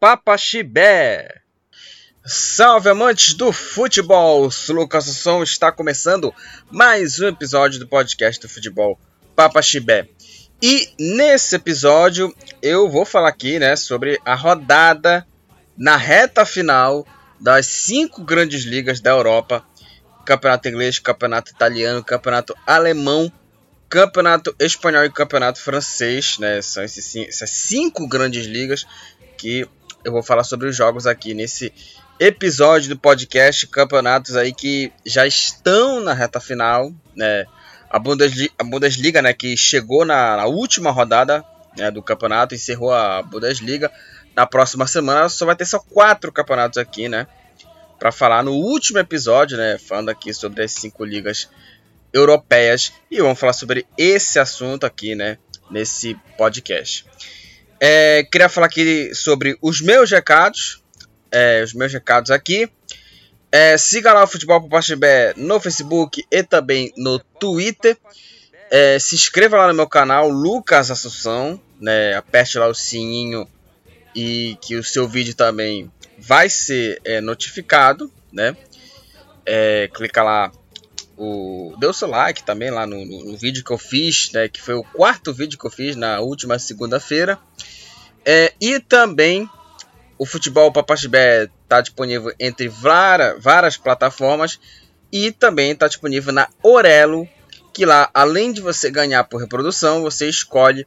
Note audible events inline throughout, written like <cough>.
Futebol Papaxibé. Salve amantes do futebol! Lucas Assunção está começando mais um episódio do podcast do futebol Papaxibé. E nesse episódio eu vou falar aqui, né, sobre a rodada na reta final das cinco grandes ligas da Europa: Campeonato Inglês, Campeonato Italiano, Campeonato Alemão Campeonato Espanhol e Campeonato Francês, né? São esses, essas cinco grandes ligas que eu vou falar sobre os jogos aqui nesse episódio do podcast. Campeonatos aí que já estão na reta final, né? A Bundesliga, a Bundesliga né, que chegou na, na última rodada né, do campeonato, encerrou a Bundesliga. Na próxima semana só vai ter só quatro campeonatos aqui, né? Para falar no último episódio, né? Falando aqui sobre as cinco ligas europeias e vamos falar sobre esse assunto aqui, né, nesse podcast. É, queria falar aqui sobre os meus recados, é, os meus recados aqui. É, siga lá o Futebol Papaxibé no Facebook e também no Twitter. É, se inscreva lá no meu canal, Lucas Assunção, né, aperte lá o sininho e que o seu vídeo também vai ser é, notificado, né? É, clica lá o, deu seu like também lá no, no, no, vídeo que eu fiz, né, que foi o quarto vídeo que eu fiz na última segunda-feira. É, e também o Futebol Papaxibé está disponível entre várias plataformas e também está disponível na Orelo, que lá, além de você ganhar por reprodução, você escolhe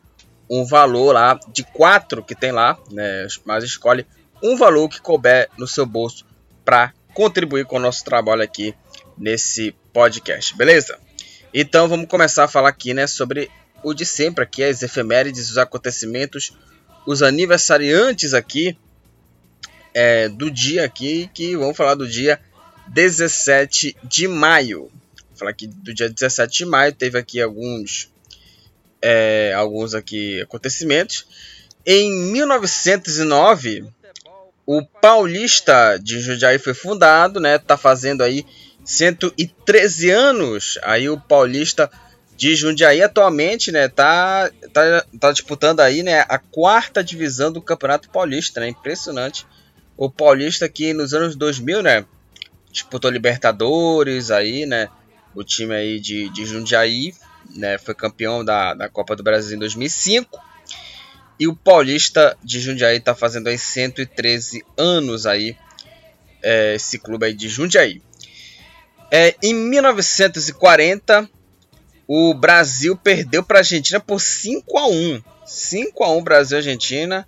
um valor lá de quatro que tem lá, né, mas escolhe um valor que couber no seu bolso para contribuir com o nosso trabalho aqui nesse podcast, beleza? Então vamos começar a falar aqui, né, sobre o de sempre aqui, as efemérides, os acontecimentos, os aniversariantes aqui é, do dia aqui, que vamos falar do dia 17 de maio. Vou falar aqui do dia 17 de maio, teve aqui alguns é, alguns aqui acontecimentos. Em 1909, o Paulista de Jundiaí foi fundado, né? Tá fazendo aí 113 anos. Aí o Paulista de Jundiaí atualmente, né, tá, tá, tá disputando aí, né, a quarta divisão do Campeonato Paulista, né? Impressionante. O Paulista que nos anos 2000, né, disputou Libertadores aí, né? O time aí de, de Jundiaí, né, foi campeão da, da Copa do Brasil em 2005. E o Paulista de Jundiaí tá fazendo aí 113 anos aí, é, esse clube aí de Jundiaí. É, em 1940, o Brasil perdeu para a Argentina por 5 a 1 5 a 1 Brasil Argentina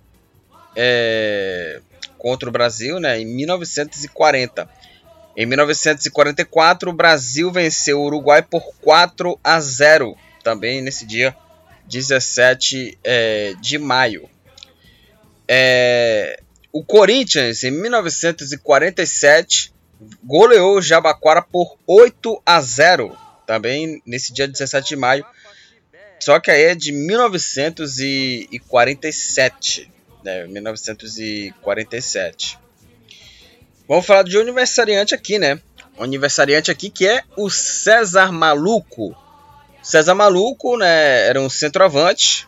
é, contra o Brasil, né, em 1940. Em 1944, o Brasil venceu o Uruguai por 4 a 0, também nesse dia 17 é, de maio. É, o Corinthians, em 1947, goleou o Jabaquara por 8 a 0, também nesse dia 17 de maio. Só que aí é de 1947, né? 1947. Vamos falar de um aniversariante aqui, né? Um aniversariante aqui que é o César Maluco. César Maluco, né, era um centroavante,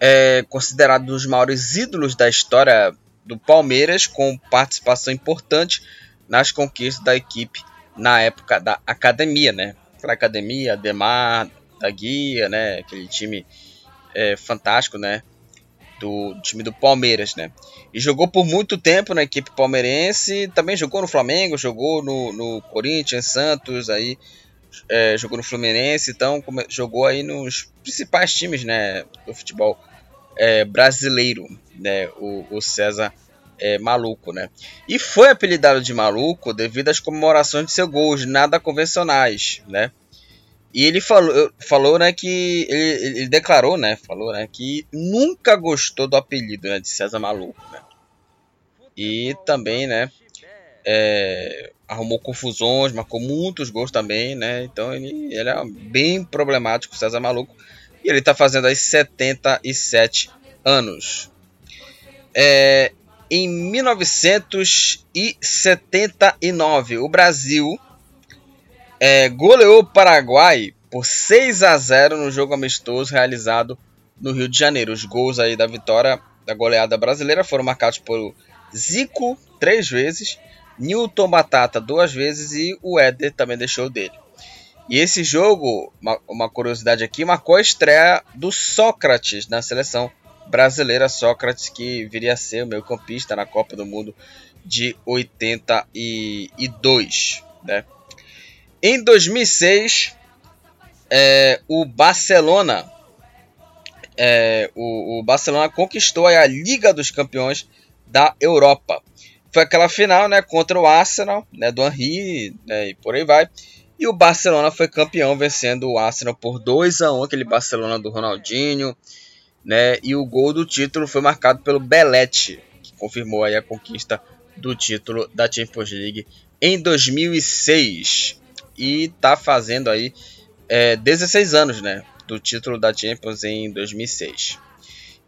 é considerado um dos maiores ídolos da história do Palmeiras, com participação importante nas conquistas da equipe na época da academia, né? Aquela academia, Demar, da Guia, né? Aquele time é, fantástico, né? Do time do Palmeiras, né? E jogou por muito tempo na equipe palmeirense, também jogou no Flamengo, jogou no, no Corinthians, Santos, aí é, jogou no Fluminense, então jogou aí nos principais times, né? Do futebol é, brasileiro, né? O, o César é, maluco, né? E foi apelidado de maluco devido às comemorações de seus gols nada convencionais, né? E ele falou, falou né, que ele, ele, declarou, né, falou, né, que nunca gostou do apelido né, de César Maluco, né? E também, né, é, arrumou confusões, marcou muitos gols também, né? Então ele, ele é bem problemático, César Maluco. E ele tá fazendo aí 77 anos. É, em 1979, o Brasil é, goleou o Paraguai por 6 a 0 no jogo amistoso realizado no Rio de Janeiro. Os gols aí da vitória da goleada brasileira foram marcados por Zico três vezes, Newton Batata duas vezes e o Éder também deixou dele. E esse jogo, uma, uma curiosidade aqui, marcou a estreia do Sócrates na seleção brasileira. Sócrates que viria a ser o meio campista na Copa do Mundo de 82. Né? Em 2006, é, o Barcelona é, o, o, Barcelona conquistou a Liga dos Campeões da Europa. Foi aquela final né, contra o Arsenal, né, do Henry, né, e por aí vai. E o Barcelona foi campeão, vencendo o Arsenal por 2 a 1 aquele Barcelona do Ronaldinho. Né, e o gol do título foi marcado pelo Belete, que confirmou aí a conquista do título da Champions League em 2006. E está fazendo aí é, 16 anos né, do título da Champions em 2006.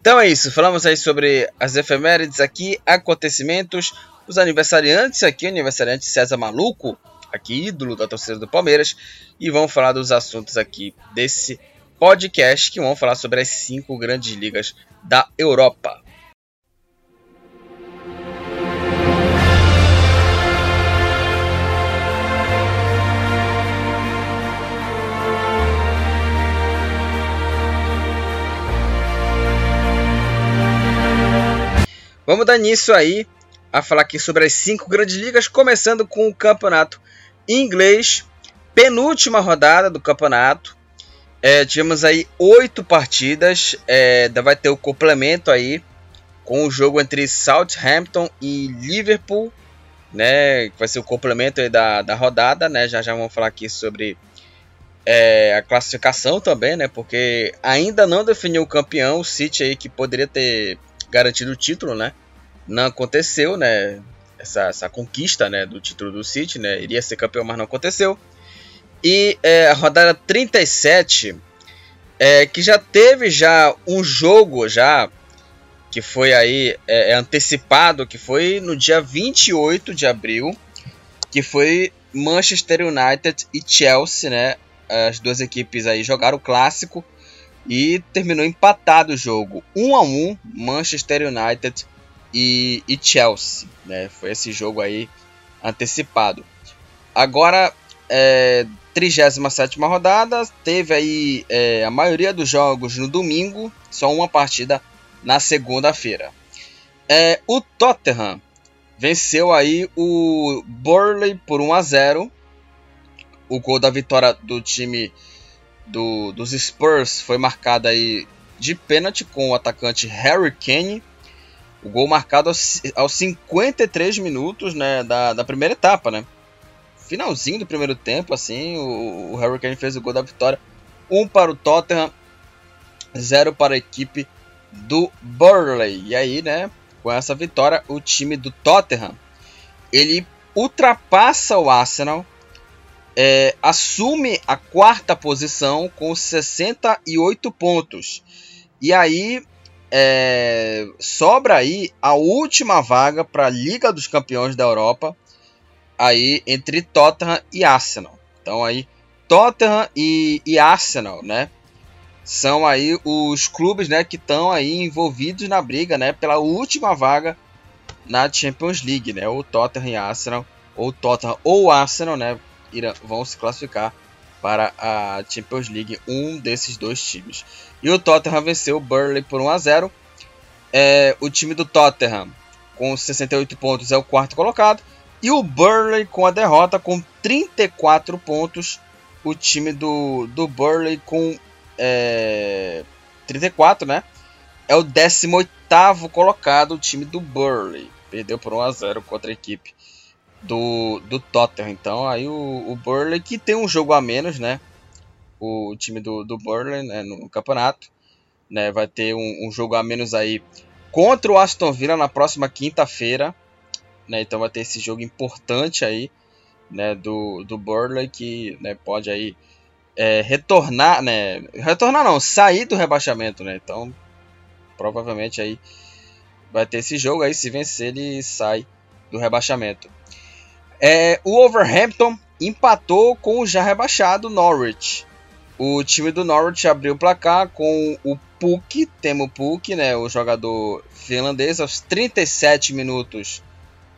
Então é isso, falamos aí sobre as efemérides aqui, acontecimentos, os aniversariantes aqui, aniversariante César Maluco, aqui ídolo da torcida do Palmeiras, e vamos falar dos assuntos aqui desse podcast que vão falar sobre as cinco grandes ligas da Europa. Vamos dar início aí a falar aqui sobre as cinco grandes ligas, começando com o campeonato inglês, penúltima rodada do campeonato. É, tivemos aí oito partidas, é, vai ter o complemento aí com o jogo entre Southampton e Liverpool, né? Que vai ser o complemento da, da rodada, né? Já já vamos falar aqui sobre é, a classificação também, né? Porque ainda não definiu o campeão, o City aí que poderia ter garantido o título, né? Não aconteceu, né? Essa, essa conquista, né, do título do City, né? Iria ser campeão, mas não aconteceu. E é, a rodada 37, é, que já teve já um jogo já que foi aí é, é antecipado, que foi no dia 28 de abril, que foi Manchester United e Chelsea, né? As duas equipes aí jogaram o clássico e terminou empatado o jogo, 1 a 1, Manchester United e, e Chelsea, né? Foi esse jogo aí antecipado. Agora, é, 37 rodada, teve aí é, a maioria dos jogos no domingo, só uma partida na segunda-feira. É, o Tottenham venceu aí o Burley por 1 a 0. O gol da vitória do time do, dos Spurs foi marcado aí de pênalti com o atacante Harry Kane. O gol marcado aos, aos 53 minutos né, da, da primeira etapa, né? Finalzinho do primeiro tempo, assim, o, o Harry Kane fez o gol da vitória. Um para o Tottenham, zero para a equipe do Burley. E aí, né, com essa vitória, o time do Tottenham, ele ultrapassa o Arsenal é, assume a quarta posição com 68 pontos. E aí é, sobra aí a última vaga para a Liga dos Campeões da Europa, aí entre Tottenham e Arsenal. Então aí Tottenham e, e Arsenal, né? São aí os clubes, né, que estão aí envolvidos na briga, né, pela última vaga na Champions League, né? Ou Tottenham e Arsenal, ou Tottenham ou Arsenal, né? irão, vão se classificar para a Champions League, um desses dois times. E o Tottenham venceu o Burnley por 1 a 0. É, o time do Tottenham com 68 pontos é o quarto colocado e o Burnley com a derrota com 34 pontos. O time do, do Burnley com é, 34, né? É o 18 colocado, o time do Burnley. Perdeu por 1 a 0 contra a equipe do, do Tottenham. Então aí o, o Burley que tem um jogo a menos, né? O time do, do Burley né, no campeonato. Né, vai ter um, um, jogo a menos aí contra o Aston Villa na próxima quinta-feira. Né, então vai ter esse jogo importante aí né, do, do Burley que né, pode aí é, retornar, né? Retornar não, sair do rebaixamento, né? Então provavelmente aí vai ter esse jogo aí. Se vencer, ele sai do rebaixamento. É, o Overhampton empatou com o já rebaixado Norwich. O time do Norwich abriu o placar com o Puk, Temo Puk, né, o jogador finlandês, aos 37 minutos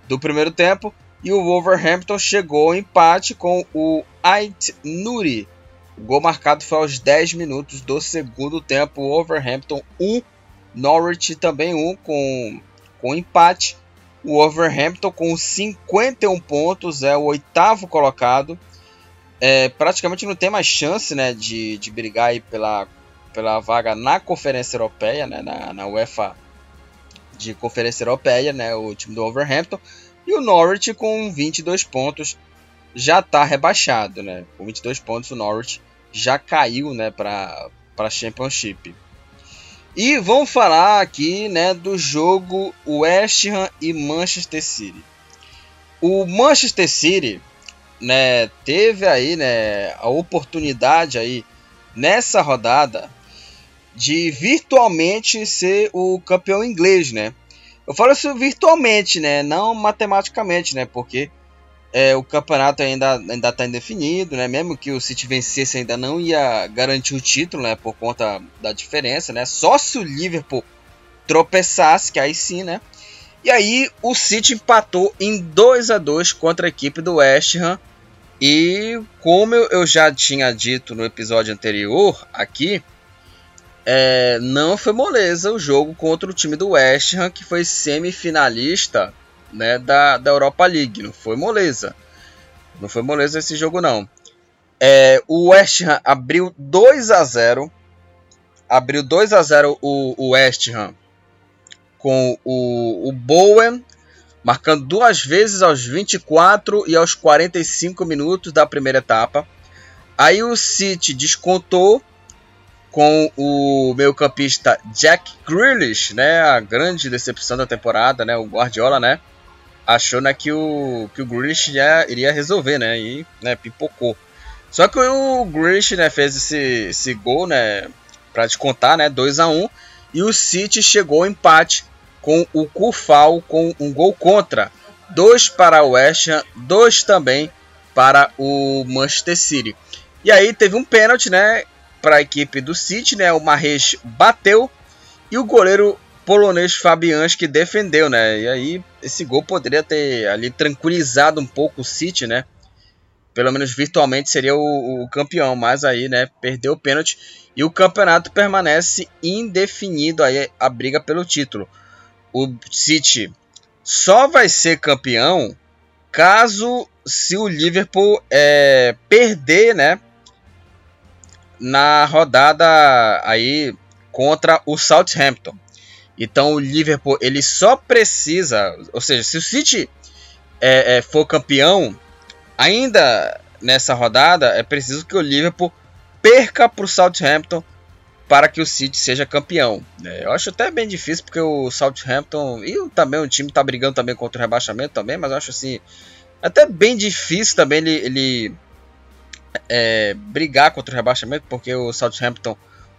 do primeiro tempo. E o Wolverhampton chegou ao empate com o Ait Nuri. O gol marcado foi aos 10 minutos do segundo tempo. O Wolverhampton 1, Norwich também 1 com, com empate. O Wolverhampton com 51 pontos é o oitavo colocado. É, praticamente não tem mais chance né, de, de brigar aí pela, pela vaga na Conferência Europeia, né, na, na UEFA de Conferência Europeia, né, o time do Wolverhampton. E o Norwich com 22 pontos já está rebaixado. Né, com 22 pontos o Norwich já caiu né, para a Championship. E vamos falar aqui né, do jogo West Ham e Manchester City. O Manchester City né, teve aí né, a oportunidade aí nessa rodada de virtualmente ser o campeão inglês, né? Eu falo isso virtualmente, né? Não matematicamente, né? Porque é, o campeonato ainda ainda está indefinido, né? Mesmo que o City vencesse, ainda não ia garantir o título, né? Por conta da diferença, né? Só se o Liverpool tropeçasse, que aí sim, né? E aí o City empatou em 2 a 2 contra a equipe do West Ham. E como eu já tinha dito no episódio anterior aqui, é, não foi moleza o jogo contra o time do West Ham, que foi semifinalista né, da, da Europa League. Não foi moleza. Não foi moleza esse jogo, não. É, o West Ham abriu 2 a 0 Abriu 2 a 0 o, o West Ham com o, o Bowen marcando duas vezes aos 24 e aos 45 minutos da primeira etapa. Aí o City descontou com o meio-campista Jack Grealish, né, a grande decepção da temporada, né, o Guardiola, né, achou né, que o, que o Grealish já iria resolver, né, e né, pipocou. Só que o Grealish né, fez esse, esse gol né, para descontar, né, 2 a 1 e o City chegou ao empate com o Kufal com um gol contra. Dois para o West Ham, dois também para o Manchester City. E aí teve um pênalti, né, para a equipe do City, né? O Marres bateu e o goleiro polonês Fabianski defendeu, né? E aí esse gol poderia ter ali tranquilizado um pouco o City, né? Pelo menos virtualmente seria o, o campeão, mas aí, né, perdeu o pênalti e o campeonato permanece indefinido aí a briga pelo título. O City só vai ser campeão caso se o Liverpool é, perder, né, na rodada aí contra o Southampton. Então o Liverpool ele só precisa, ou seja, se o City é, é, for campeão, ainda nessa rodada é preciso que o Liverpool perca para o Southampton para que o City seja campeão. É, eu acho até bem difícil porque o Southampton e também o time está brigando também contra o rebaixamento também, mas eu acho assim até bem difícil também ele, ele é, brigar contra o rebaixamento, porque o Southampton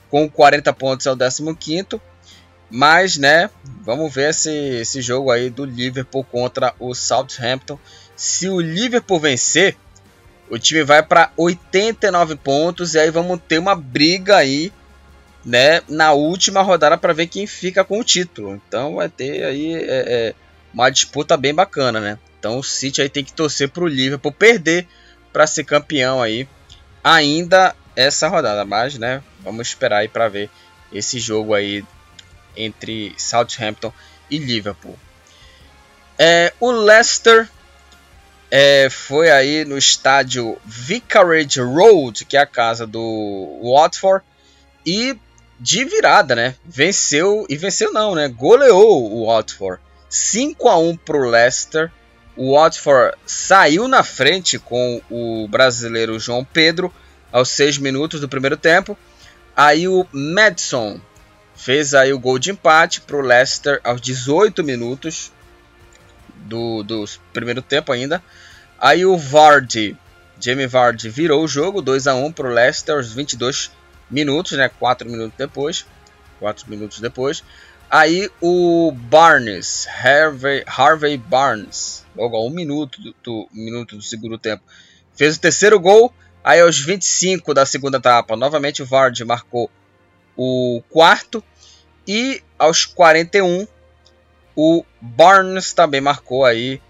com 40 pontos é o 15 mas, né, vamos ver esse, esse jogo aí do Liverpool contra o Southampton. Se o Liverpool vencer, o time vai para 89 pontos e aí vamos ter uma briga aí, né, na última rodada para ver quem fica com o título. Então vai ter aí é, é, uma disputa bem bacana, né? Então o City aí tem que torcer para o Liverpool perder para ser campeão aí ainda essa rodada, mas né, vamos esperar aí para ver esse jogo aí entre Southampton e Liverpool. É, o Leicester é, foi aí no estádio Vicarage Road, que é a casa do Watford, e de virada, né? Venceu e venceu não, né? Goleou o Watford 5 a 1 pro Leicester o Watford saiu na frente com o brasileiro João Pedro aos 6 minutos do primeiro tempo. Aí o Madison fez aí o gol de empate para o Leicester aos 18 minutos do, do primeiro tempo ainda. Aí o Vardy, Jamie Vardy virou o jogo 2 a 1 para o Leicester aos 22 minutos, né? 4 minutos depois. 4 minutos depois. Aí o Barnes, Harvey, Harvey Barnes, logo um minuto do, do, minuto do segundo tempo, fez o terceiro gol. Aí aos 25 da segunda etapa, novamente o Vardy marcou o quarto. E aos 41, o Barnes também marcou aí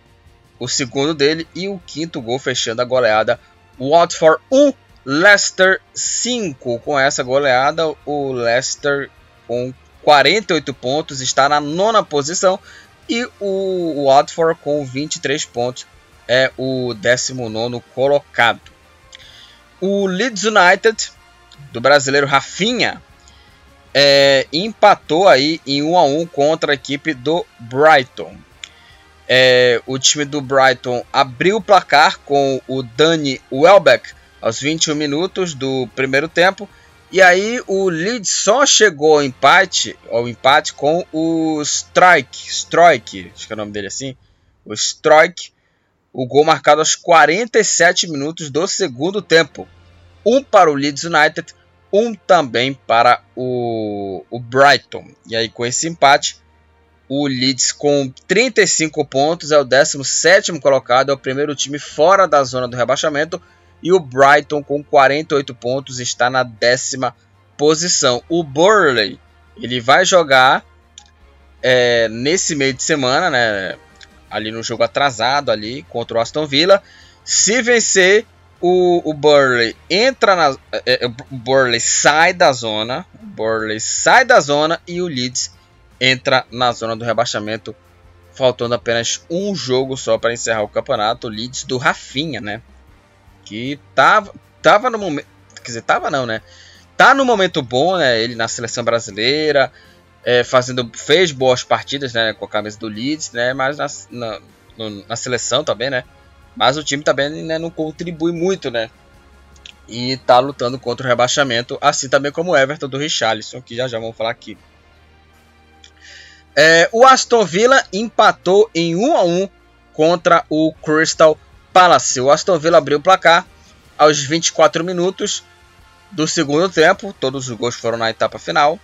o segundo dele e o quinto gol fechando a goleada. Watford 1, Leicester 5. Com essa goleada, o Leicester com 48 pontos está na nona posição e o Watford com 23 pontos é o 19 colocado. O Leeds United do brasileiro Rafinha é, empatou aí em 1 a 1 contra a equipe do Brighton. É, o time do Brighton abriu o placar com o Dani Welbeck aos 21 minutos do primeiro tempo. E aí o Leeds só chegou ao empate, ao empate com o Strike, Strike, acho que é o nome dele assim, o Strike, o gol marcado aos 47 minutos do segundo tempo. Um para o Leeds United, um também para o, o Brighton. E aí com esse empate, o Leeds com 35 pontos é o 17º colocado, é o primeiro time fora da zona do rebaixamento. E o Brighton com 48 pontos está na décima posição. O Burley ele vai jogar é, nesse meio de semana, né? Ali no jogo atrasado ali contra o Aston Villa. Se vencer, o, o Burley entra na. É, é, o Burley sai da zona. O Burley sai da zona e o Leeds entra na zona do rebaixamento, faltando apenas um jogo só para encerrar o campeonato. O Leeds do Rafinha, né? Que tava, tava no momento. Quer dizer, tava não, né? Tá no momento bom, né? Ele na seleção brasileira, é, fazendo, fez boas partidas, né? Com a camisa do Leeds, né? Mas na, na, no, na seleção também, né? Mas o time também né, não contribui muito, né? E tá lutando contra o rebaixamento, assim também como o Everton do Richarlison, que já já vamos falar aqui. É, o Aston Villa empatou em 1 a 1 contra o Crystal Palace. O Aston Villa abriu o placar aos 24 minutos do segundo tempo. Todos os gols foram na etapa final.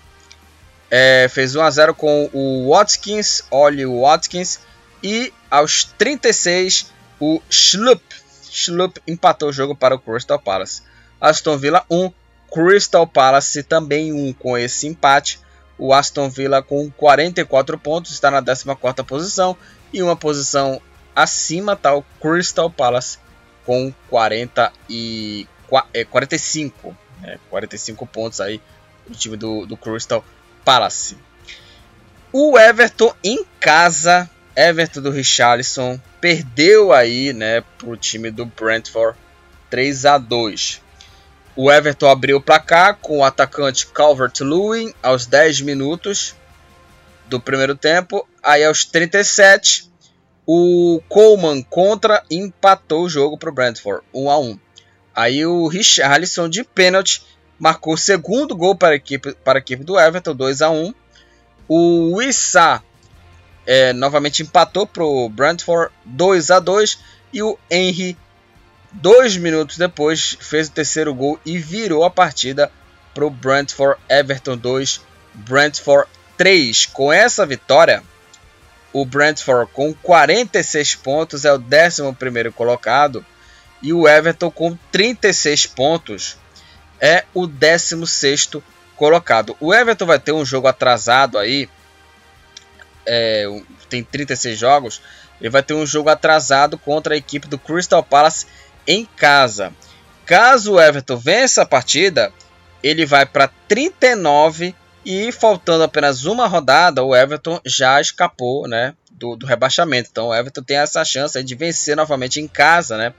É, fez 1 a 0 com o Watkins, Ollie Watkins. E aos 36, o Schlupp, Schlupp empatou o jogo para o Crystal Palace. Aston Villa 1, Crystal Palace também 1 com esse empate. O Aston Villa com 44 pontos está na 14ª posição e uma posição acima está o Crystal Palace com 40 e, é, 45, né, 45 pontos aí o time do, do Crystal Palace. O Everton em casa, Everton do Richarlison perdeu aí, né, para o time do Brentford 3 a 2. O Everton abriu o placar com o atacante Calvert-Lewin aos 10 minutos do primeiro tempo. Aí aos 37, o Coleman contra empatou o jogo para o Brentford, 1 a 1. Aí o Richarlison de pênalti marcou o segundo gol para a equipe, para a equipe do Everton, 2 a 1. O Wissa é, novamente empatou para o Brentford, 2 a 2. E o Henry Dois minutos depois, fez o terceiro gol e virou a partida para o Brentford Everton 2, Brentford 3. Com essa vitória, o Brentford com 46 pontos é o 11 colocado e o Everton com 36 pontos é o 16 colocado. O Everton vai ter um jogo atrasado aí, é, tem 36 jogos, ele vai ter um jogo atrasado contra a equipe do Crystal Palace em casa. Caso o Everton vença a partida, ele vai para 39 e faltando apenas uma rodada, o Everton já escapou, né, do, do rebaixamento. Então o Everton tem essa chance de vencer novamente em casa, né,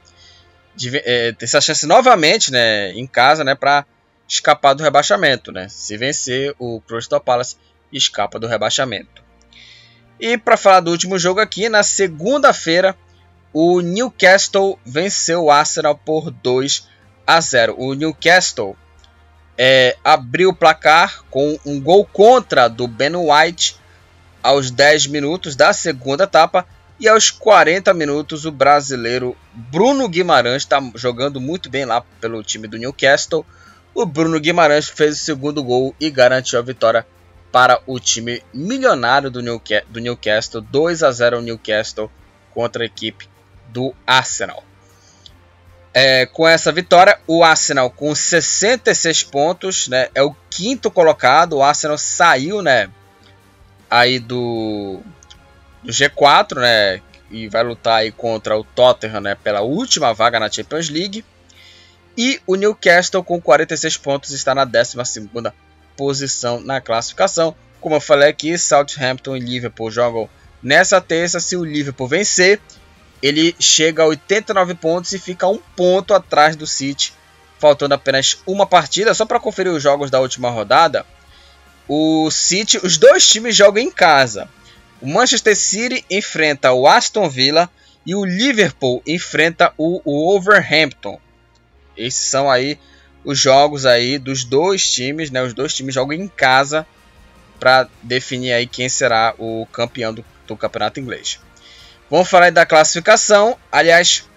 de, é, ter essa chance novamente, né, em casa, né, para escapar do rebaixamento, né. Se vencer, o Crystal Palace escapa do rebaixamento. E para falar do último jogo aqui, na segunda-feira, o Newcastle venceu o Arsenal por 2 a 0. O Newcastle é, abriu o placar com um gol contra do Ben White aos 10 minutos da segunda etapa. E aos 40 minutos, o brasileiro Bruno Guimarães está jogando muito bem lá pelo time do Newcastle. O Bruno Guimarães fez o segundo gol e garantiu a vitória para o time milionário do Newcastle. 2 a 0 Newcastle contra a equipe do Arsenal. É, com essa vitória, o Arsenal com 66 pontos, né, é o quinto colocado. O Arsenal saiu, né, aí do, do G4, né, e vai lutar aí contra o Tottenham, né, pela última vaga na Champions League. E o Newcastle com 46 pontos está na 12ª posição na classificação. Como eu falei aqui, Southampton e Liverpool jogam nessa terça. Se o Liverpool vencer, ele chega a 89 pontos e fica um ponto atrás do City, faltando apenas uma partida. Só para conferir os jogos da última rodada, o City, os dois times jogam em casa. O Manchester City enfrenta o Aston Villa e o Liverpool enfrenta o, Wolverhampton. Esses são aí os jogos aí dos dois times, né? Os dois times jogam em casa para definir aí quem será o campeão do, do campeonato inglês. Vamos falar da classificação. Aliás,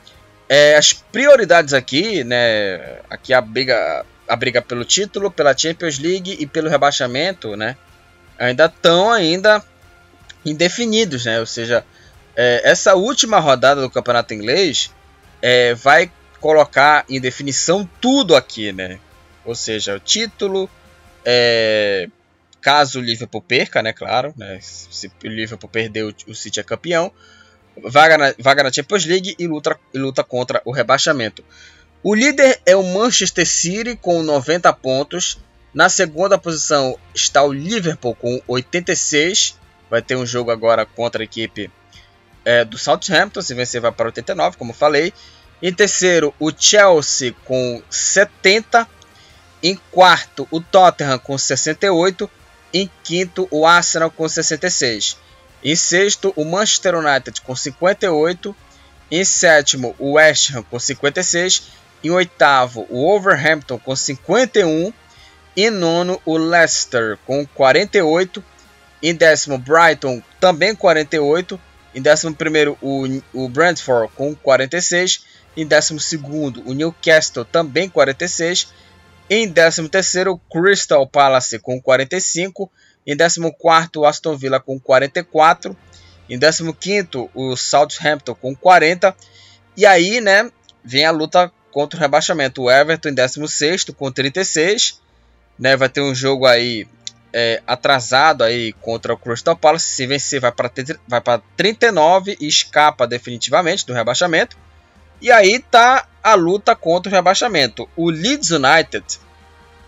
é, as prioridades aqui, né? Aqui a briga, a briga pelo título, pela Champions League e pelo rebaixamento, né? Ainda estão ainda indefinidos, né? Ou seja, é, essa última rodada do campeonato inglês é, vai colocar em definição tudo aqui, né? Ou seja, o título, é, caso o Liverpool perca, né? Claro, né? Se o Liverpool perder, o City é campeão vaga na, vaga na Champions League e luta, e luta contra o rebaixamento. O líder é o Manchester City com 90 pontos. Na segunda posição está o Liverpool com 86. Vai ter um jogo agora contra a equipe é, do Southampton. Se vencer, vai para 89, como falei. Em terceiro, o Chelsea com 70. Em quarto, o Tottenham com 68. Em quinto, o Arsenal com 66. Em sexto, o Manchester United com 58. Em sétimo, o West Ham com 56. Em oitavo, o Wolverhampton com 51. Em nono, o Leicester com 48. Em décimo, Brighton também 48. Em décimo primeiro, o, o Brentford com 46. Em décimo segundo, o Newcastle também 46. Em décimo terceiro, o Crystal Palace com 45. Em 14, o Aston Villa com 44. Em 15, o Southampton com 40. E aí, né, vem a luta contra o rebaixamento. O Everton em 16 com 36. Né, vai ter um jogo aí é, atrasado aí contra o Crystal Palace. Se vencer, vai para vai 39 e escapa definitivamente do rebaixamento. E aí tá a luta contra o rebaixamento. O Leeds United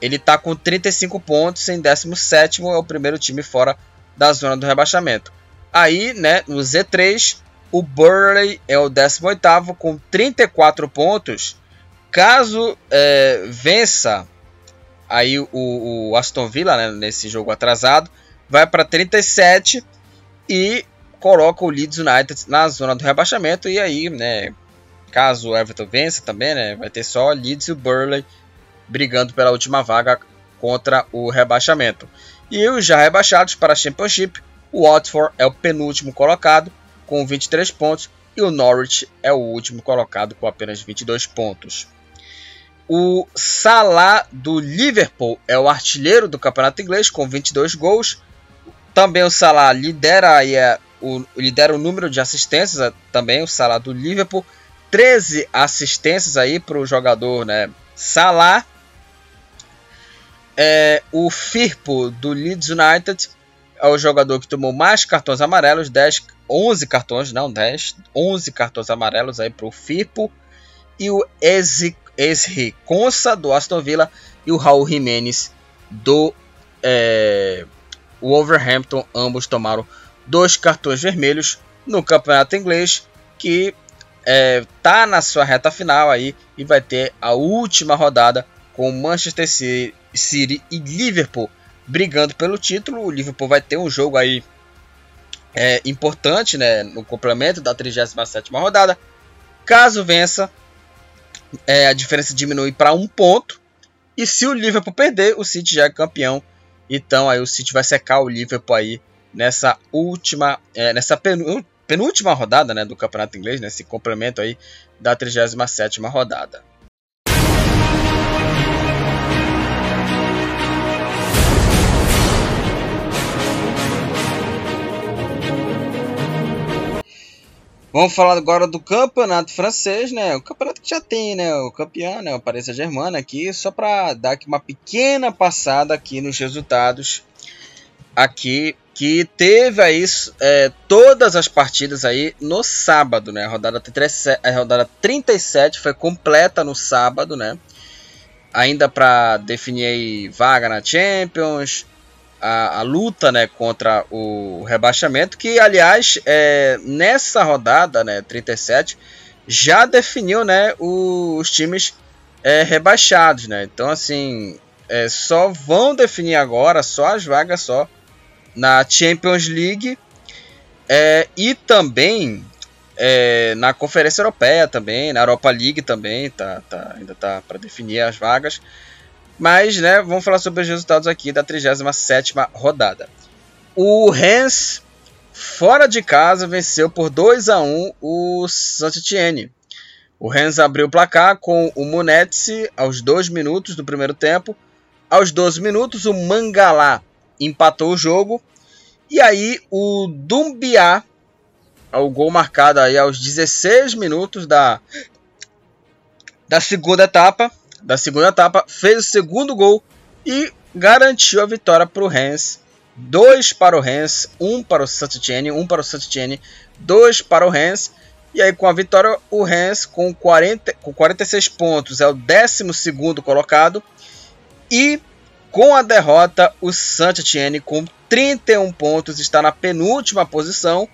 ele está com 35 pontos, em 17 é o primeiro time fora da zona do rebaixamento. Aí, né, no Z3, o Burley é o 18 com 34 pontos. Caso é, vença aí o, o, Aston Villa né, nesse jogo atrasado, vai para 37 e coloca o Leeds United na zona do rebaixamento. E aí, né, caso o Everton vença também, né, vai ter só Leeds e o Burley brigando pela última vaga contra o rebaixamento. E os já rebaixados para a Championship, o Watford é o penúltimo colocado com 23 pontos e o Norwich é o último colocado com apenas 22 pontos. O Salah do Liverpool é o artilheiro do campeonato inglês com 22 gols. Também o Salah lidera, aí, é, o, lidera o número de assistências, é, também o Salah do Liverpool. 13 assistências aí para o jogador né, Salah. É, o Firpo do Leeds United é o jogador que tomou mais cartões amarelos, 10, 11 cartões, não 10, 11 cartões amarelos aí para o Firpo. E o Ezri Consa do Aston Villa e o Raul Jimenez do é, Wolverhampton. Ambos tomaram dois cartões vermelhos no campeonato inglês que é, tá na sua reta final aí e vai ter a última rodada com Manchester City City e Liverpool brigando pelo título. O Liverpool vai ter um jogo aí é, importante né, no complemento da 37 rodada. Caso vença, é, a diferença diminui para um ponto. E se o Liverpool perder, o City já é campeão. Então aí o City vai secar o Liverpool aí nessa última, é, nessa penúltima rodada né, do campeonato inglês, nesse complemento aí da 37 rodada. Vamos falar agora do campeonato francês, né? O campeonato que já tem, né? O campeão, né? O Paris Saint-Germain aqui, só para dar aqui uma pequena passada aqui nos resultados aqui que teve aí é, todas as partidas aí no sábado, né? A rodada, 37, a rodada 37 foi completa no sábado, né? Ainda para definir vaga na Champions, a, a, luta né, contra o rebaixamento, que aliás é, nessa rodada, né, 37, já definiu né, os times é, rebaixados. Né? Então assim, é, só vão definir agora só as vagas só na Champions League é, e também é, na Conferência Europeia também, na Europa League também, tá, tá ainda tá para definir as vagas. Mas, né, vamos falar sobre os resultados aqui da 37ª rodada. O Rennes, fora de casa, venceu por 2 a 1 o Saint-Étienne. O Rennes abriu o placar com o Munetsi aos 2 minutos do primeiro tempo. Aos 12 minutos, o Mangalá empatou o jogo. E aí, o Dumbiá, o gol marcado aí aos 16 minutos da, da segunda etapa, da segunda etapa, fez o segundo gol e garantiu a vitória para o Rennes. Dois para o Rennes, um para o Saint-Étienne, um para o Saint-Étienne, dois para o Rennes. E aí com a vitória, o Rennes com, 40, com 46 pontos é o 12 colocado. E com a derrota, o Saint-Étienne com 31 pontos está na penúltima posição.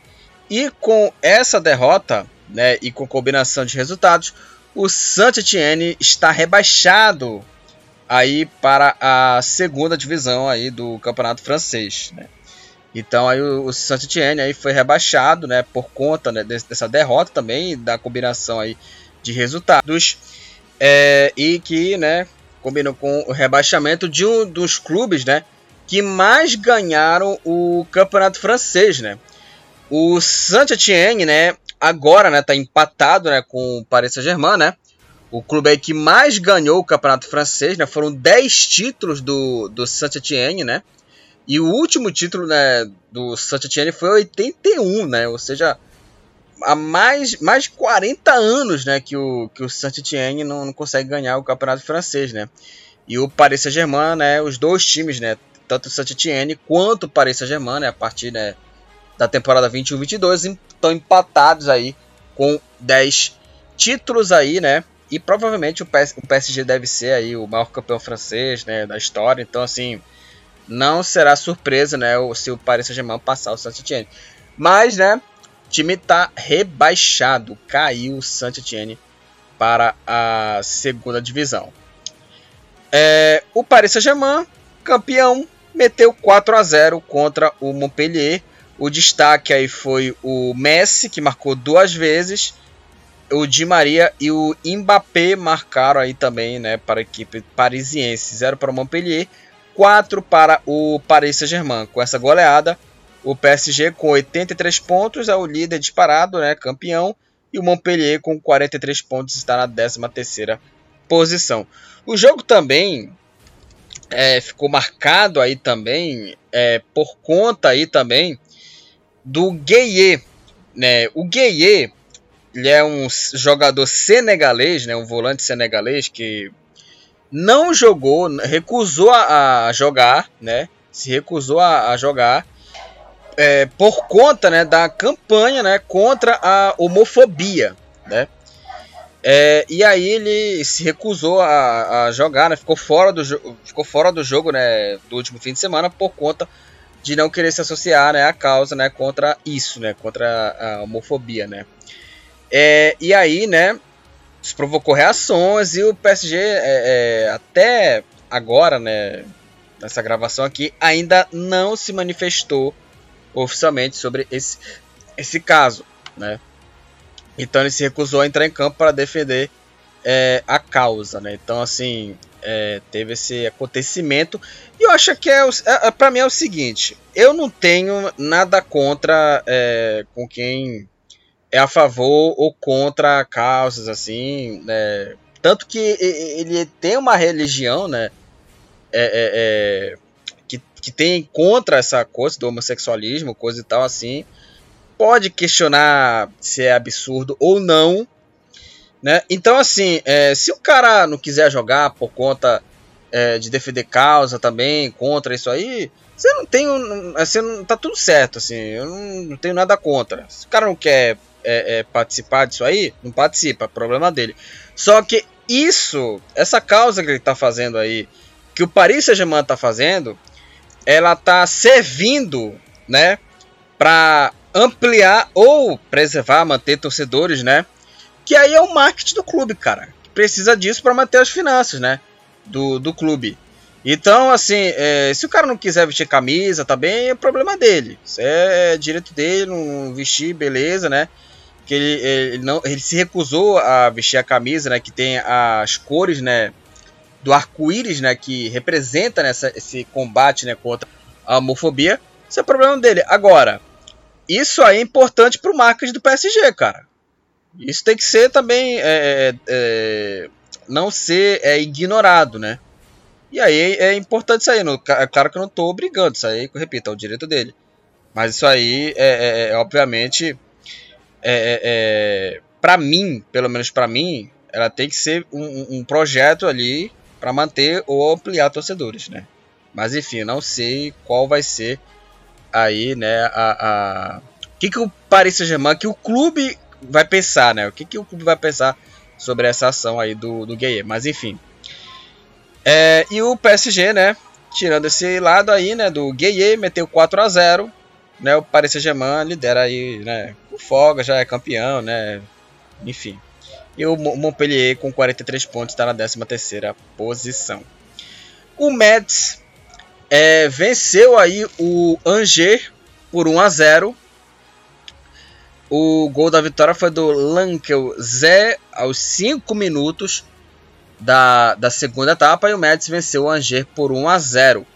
E com essa derrota, né, e com combinação de resultados, o Saint-Étienne está rebaixado aí para a segunda divisão aí do campeonato francês, né? Então aí o Saint-Étienne aí foi rebaixado, né, por conta né, dessa derrota também da combinação aí de resultados é, e que, né, combinou com o rebaixamento de um dos clubes, né, que mais ganharam o campeonato francês, né? O Saint-Étienne, né, agora, né, tá empatado, né, com o Paris Saint-Germain, né? O clube aí que mais ganhou o campeonato francês, né? Foram 10 títulos do, do Saint-Étienne, né? E o último título, né, do Saint-Étienne foi 81, né? Ou seja, há mais, mais de 40 anos, né, que o, que o Saint-Étienne não, não consegue ganhar o campeonato francês, né? E o Paris Saint-Germain, né, os dois times, né, tanto o Saint-Étienne quanto o Paris Saint-Germain, né, a partir, né, da temporada 21-22 estão empatados aí com 10 títulos aí, né? E provavelmente o, PS, o PSG deve ser aí o maior campeão francês, né, da história. Então assim, não será surpresa, né, se o Paris Saint-Germain passar o Saint-Étienne. Mas, né, o time tá rebaixado, caiu o Saint-Étienne para a segunda divisão. É, o Paris Saint-Germain, campeão, meteu 4 a 0 contra o Montpellier. O destaque aí foi o Messi, que marcou duas vezes. O Di Maria e o Mbappé marcaram aí também, né, para a equipe parisiense. 0 para o Montpellier, 4 para o Paris Saint-Germain. Com essa goleada, o PSG com 83 pontos é o líder disparado, né, campeão. E o Montpellier com 43 pontos está na 13ª posição. O jogo também é, ficou marcado aí também é, por conta aí também do Gueye, né? O Gueye, ele é um jogador senegalês, né? Um volante senegalês que não jogou, recusou a, a jogar, né? Se recusou a, a jogar é, por conta, né? Da campanha, né? Contra a homofobia, né? É, e aí ele se recusou a, a jogar, né? Ficou fora do ficou fora do jogo, né? Do último fim de semana por conta de não querer se associar né, à causa né, contra isso, né, contra a homofobia. Né. É, e aí, né, isso provocou reações e o PSG, é, é, até agora, né, nessa gravação aqui, ainda não se manifestou oficialmente sobre esse, esse caso. Né. Então ele se recusou a entrar em campo para defender é, a causa. Né. Então, assim, é, teve esse acontecimento. E eu acho que é, é, é para mim é o seguinte: eu não tenho nada contra é, com quem é a favor ou contra causas assim, né? Tanto que ele tem uma religião, né? É, é, é, que, que tem contra essa coisa do homossexualismo, coisa e tal assim. pode questionar se é absurdo ou não, né? Então, assim, é, se o cara não quiser jogar por conta é, de defender causa também, contra isso aí, você não tem. Assim, tá tudo certo, assim, eu não, não tenho nada contra. Se o cara não quer é, é, participar disso aí, não participa, problema dele. Só que isso, essa causa que ele tá fazendo aí, que o Paris Saint-Germain tá fazendo, ela tá servindo, né, para ampliar ou preservar, manter torcedores, né? Que aí é o marketing do clube, cara. Precisa disso para manter as finanças, né? Do, do clube. Então, assim, é, se o cara não quiser vestir camisa, tá bem, é problema dele. Isso é direito dele, não vestir, beleza, né? Que ele, ele, não, ele se recusou a vestir a camisa, né? Que tem as cores, né? Do arco-íris, né? Que representa né, esse combate, né? Contra a homofobia. Isso é problema dele. Agora, isso aí é importante pro marketing do PSG, cara. Isso tem que ser também. É, é, é, não ser é, ignorado, né? E aí é importante isso aí. No, é claro que eu não estou obrigando, isso aí, repito, é o direito dele. Mas isso aí, é, é, obviamente, é, para mim, pelo menos para mim, ela tem que ser um, um projeto ali para manter ou ampliar torcedores, né? Mas enfim, não sei qual vai ser aí, né, a, a... que, que o Paris Saint-Germain, que o clube vai pensar, né? O que, que o clube vai pensar sobre essa ação aí do, do Gueye. Mas enfim. É, e o PSG, né? Tirando esse lado aí, né? Do Gueye, meteu 4 a 0 né? O Paris Saint-Germain lidera aí, né? Com folga, já é campeão, né? Enfim. E o Montpellier com 43 pontos está na 13 terceira posição. O Mets é, venceu aí o Angers por 1 a 0. O gol da vitória foi do Lankel Zé aos 5 minutos da, da segunda etapa e o Mets venceu o Angers por 1 a 0.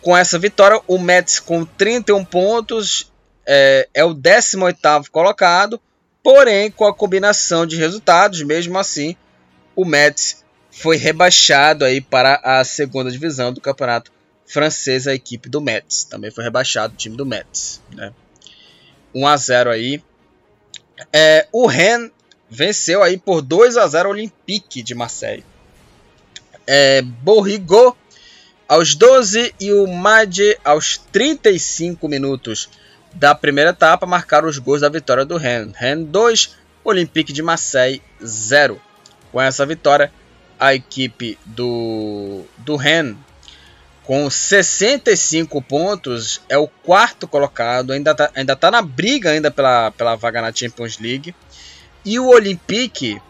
Com essa vitória, o Mets com 31 pontos é, é o 18º colocado, porém com a combinação de resultados, mesmo assim, o Mets foi rebaixado aí para a segunda divisão do campeonato francês, a equipe do Mets. Também foi rebaixado o time do Mets. Né? 1 a 0 aí. É, o Rennes venceu aí por 2 a 0 o Olympique de Marseille. É, Borrigo aos 12 e o Madje aos 35 minutos da primeira etapa marcaram os gols da vitória do Rennes. Rennes 2, Olympique de Marseille 0. Com essa vitória, a equipe do, do Rennes com 65 pontos, é o quarto colocado, ainda está ainda tá na briga ainda pela, pela vaga na Champions League. E o Olympique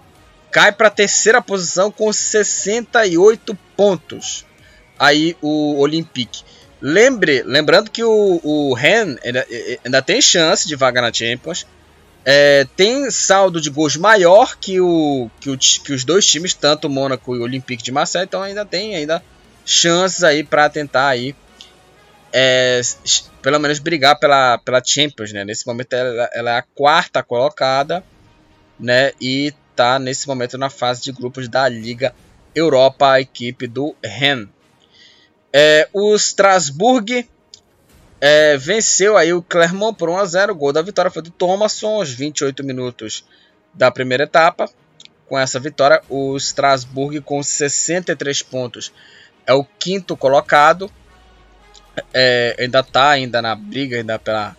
cai para a terceira posição com 68 pontos. Aí o Olympique. Lembre, lembrando que o, o Rennes ainda, ainda tem chance de vaga na Champions. É, tem saldo de gols maior que, o, que, o, que os dois times, tanto o Mônaco e o Olympique de Marseille, então ainda tem ainda chances aí para tentar aí é, pelo menos brigar pela, pela Champions, né? Nesse momento ela, ela, é a quarta colocada, né? E tá nesse momento na fase de grupos da Liga Europa, a equipe do Rennes. É, o Strasbourg é, venceu aí o Clermont por 1 a 0. O gol da vitória foi do Thomasson aos 28 minutos da primeira etapa. Com essa vitória, o Strasbourg com 63 pontos é o quinto colocado. É, ainda está ainda na briga ainda pela,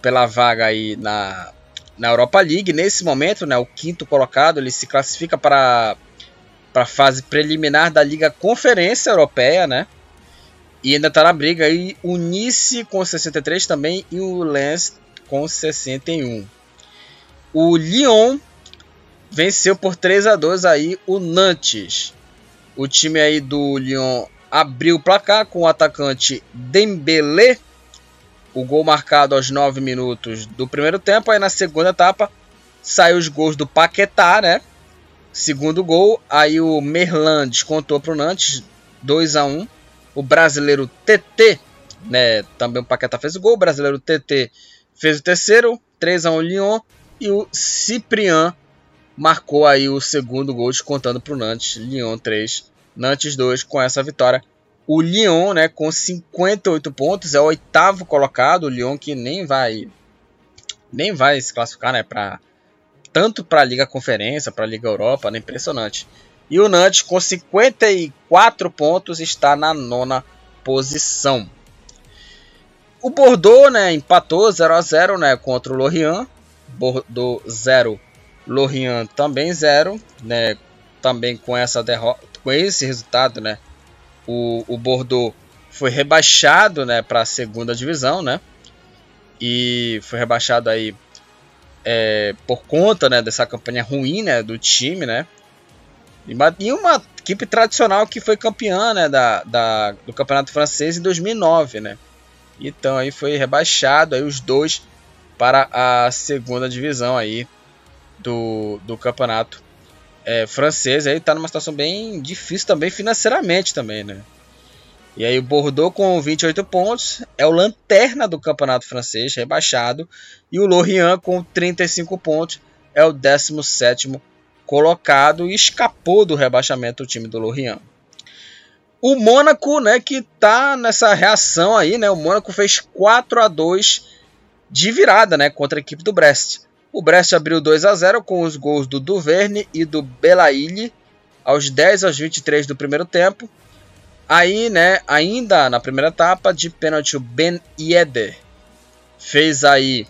pela vaga aí na, na Europa League. Nesse momento, né, o quinto colocado ele se classifica para para a fase preliminar da Liga Conferência Europeia, né? E ainda está na briga aí o Nice com 63 também e o Lens com 61. O Lyon venceu por 3 a 2 aí o Nantes. O time aí do Lyon abriu o placar com o atacante Dembélé. O gol marcado aos 9 minutos do primeiro tempo. Aí na segunda etapa saiu os gols do Paquetá, né? Segundo gol, aí o Merlan descontou para o Nantes 2 a 1 O brasileiro TT, né? Também o Paquetá fez o gol. O brasileiro TT fez o terceiro, 3 a 1 Lyon. E o Ciprian marcou aí o segundo gol, descontando para o Nantes. Lyon 3, Nantes 2 com essa vitória. O Lyon, né, com 58 pontos, é o oitavo colocado. O Lyon que nem vai nem vai se classificar, né? Pra, tanto para a Liga Conferência, para a Liga Europa, né? Impressionante. E o Nantes, com 54 pontos, está na nona posição. O Bordeaux, né, empatou 0 a 0, né, contra o Lorient. Bordeaux 0, Lorient também 0, né? Também com essa derrota, com esse resultado, né, o, o Bordeaux foi rebaixado, né, para a segunda divisão, né? E foi rebaixado aí é, por conta, né, dessa campanha ruim, né, do time, né? E uma, e uma equipe tradicional que foi campeã, né, da, da, do campeonato francês em 2009, né? Então aí foi rebaixado aí os dois para a segunda divisão aí do, do campeonato é, francês. Aí está numa situação bem difícil também financeiramente também, né? E aí o Bordeaux com 28 pontos é o lanterna do campeonato francês, rebaixado. E o Lorient com 35 pontos é o 17º colocado e escapou do rebaixamento o time do Lorient. O Mônaco, né, que tá nessa reação aí, né? O Mônaco fez 4 a 2 de virada, né, contra a equipe do Brest. O Brest abriu 2 a 0 com os gols do Duverne e do Belaïli aos 10 aos 23 do primeiro tempo. Aí, né, ainda na primeira etapa de pênalti o Ben Yedder fez aí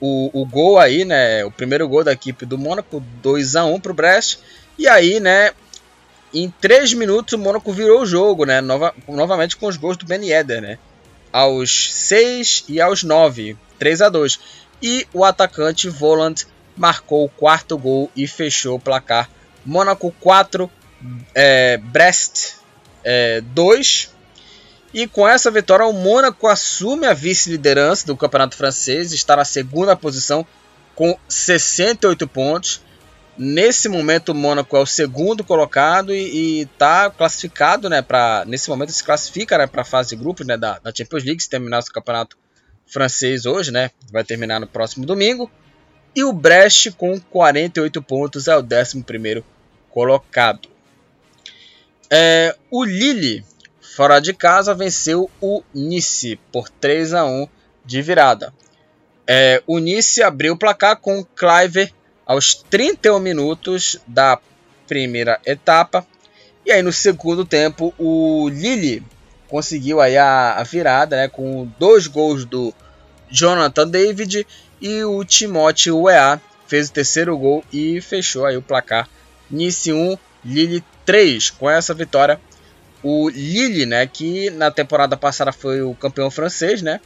o, o gol aí, né, o primeiro gol da equipe do Mônaco, 2 a 1 para o Brest. E aí, né, em 3 minutos o Mônaco virou o jogo, né? Nova, novamente com os gols do Ben Yedder, né? Aos 6 e aos 9, 3 a 2. E o atacante Volant marcou o quarto gol e fechou o placar. Mônaco 4, é, Brest é, 2. E com essa vitória, o Mônaco assume a vice-liderança do campeonato francês, está na segunda posição com 68 pontos. Nesse momento, o Mônaco é o segundo colocado e está classificado, né? Pra, nesse momento, se classifica né, para a fase de grupo né, da, da, Champions League, se terminar o campeonato francês hoje, né? Vai terminar no próximo domingo. E o Brest, com 48 pontos, é o 11 colocado. É, o Lille, fora de casa, venceu o Nice por 3 a 1 de virada. É, o Nice abriu o placar com Cliver aos 31 minutos da primeira etapa. E aí no segundo tempo o Lille conseguiu aí a, a virada né, com dois gols do Jonathan David e o Timothy Weah fez o terceiro gol e fechou aí o placar. Nice 1, Lille 3. Com essa vitória, o Lille, né, que na temporada passada foi o campeão francês, né,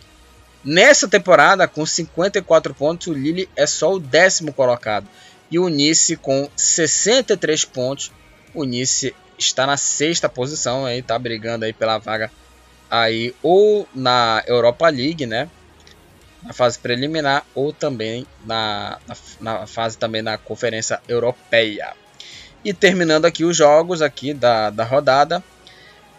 Nessa temporada, com 54 pontos, o Lille é só o décimo colocado. E o Nice com 63 pontos. O Nice está na sexta posição, aí tá brigando aí pela vaga aí ou na Europa League, né? Na fase preliminar ou também na, na, na fase também na Conferência Europeia. E terminando aqui os jogos aqui da, da rodada,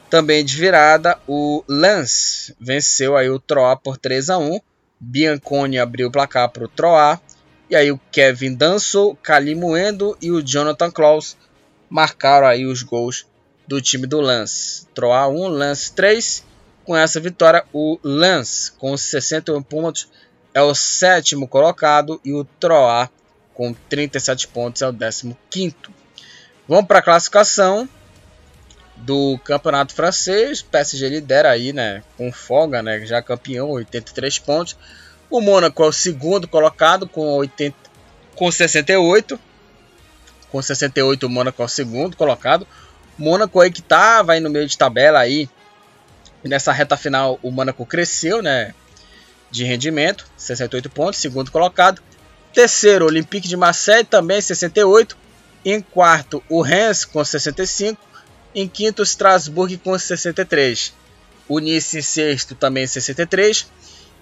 também de virada, o Lance venceu aí o Troá por 3 a 1. Bianconi abriu o placar para o Troá. E aí o Kevin Danso, Calimuendo e o Jonathan Klaus marcaram aí os gols do time do Lance. Troá 1, Lance 3. Com essa vitória, o Lance, com 61 pontos, é o sétimo colocado e o Troá, com 37 pontos, é o 15. Vamos para a classificação do campeonato francês. O PSG lidera aí, né, com folga, né, já campeão, 83 pontos. O Mônaco é o segundo colocado com 80 com 68. Com 68 o Mônaco é o segundo colocado. Mônaco aí que tá, vai no meio de tabela aí. Nessa reta final o Mônaco cresceu, né, de rendimento, 68 pontos, segundo colocado. Terceiro, Olympique de Marseille também 68. Em quarto, o Rennes com 65 em quinto, Strasbourg com 63. O Nice em sexto também 63.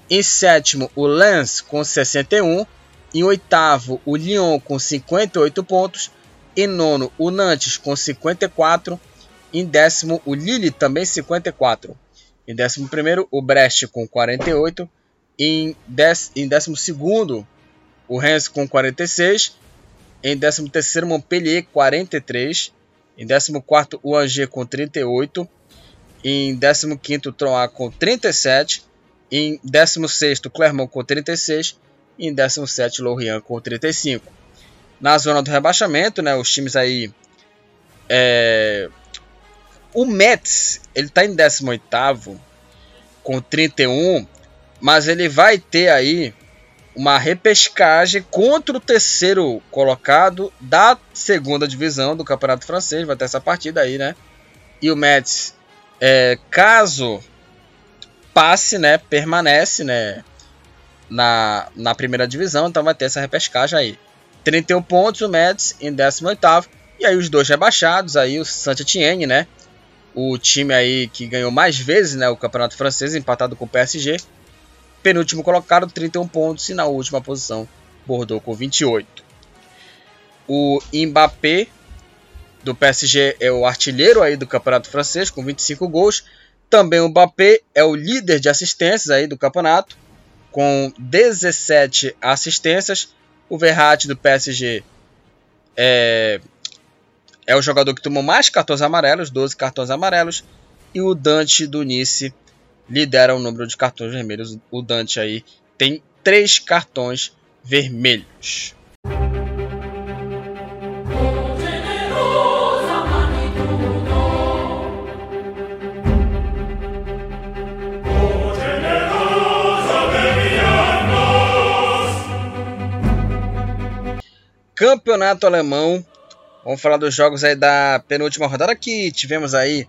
Em sétimo, o Lens com 61. Em oitavo, o Lyon com 58 pontos. Em nono, o Nantes com 54. Em décimo, o Lille também 54. Em décimo primeiro, o Brest com 48. Em, dec, em décimo segundo, o Rennes com 46. Em décimo terceiro, Montpellier 43. Em 14, o Angers com 38. Em 15, o Troyes com 37. Em 16, o Clermont com 36. Em 17, Lorient com 35. Na zona do rebaixamento, né, os times aí. É... O Mets, ele está em 18 com 31, mas ele vai ter aí uma repescagem contra o terceiro colocado da segunda divisão do Campeonato Francês. Vai ter essa partida aí, né? E o Mets, é, caso passe, né, permanece, né, na, na primeira divisão, então vai ter essa repescagem aí. 31 pontos o Mets em 18º, e aí os dois rebaixados, aí o Saint-Étienne, né, o time aí que ganhou mais vezes, né, o Campeonato Francês, empatado com o PSG, penúltimo colocado, 31 pontos, e na última posição, Bordeaux com 28. O Mbappé do PSG é o artilheiro aí do Campeonato Francês com 25 gols. Também o Mbappé é o líder de assistências aí do campeonato com 17 assistências. O Verratti do PSG é, é o jogador que tomou mais cartões amarelos, 12 cartões amarelos. E o Dante do Nice lidera o número de cartões vermelhos. O Dante aí tem 3 cartões vermelhos. Campeonato Alemão. Vamos falar dos jogos aí da penúltima rodada que tivemos aí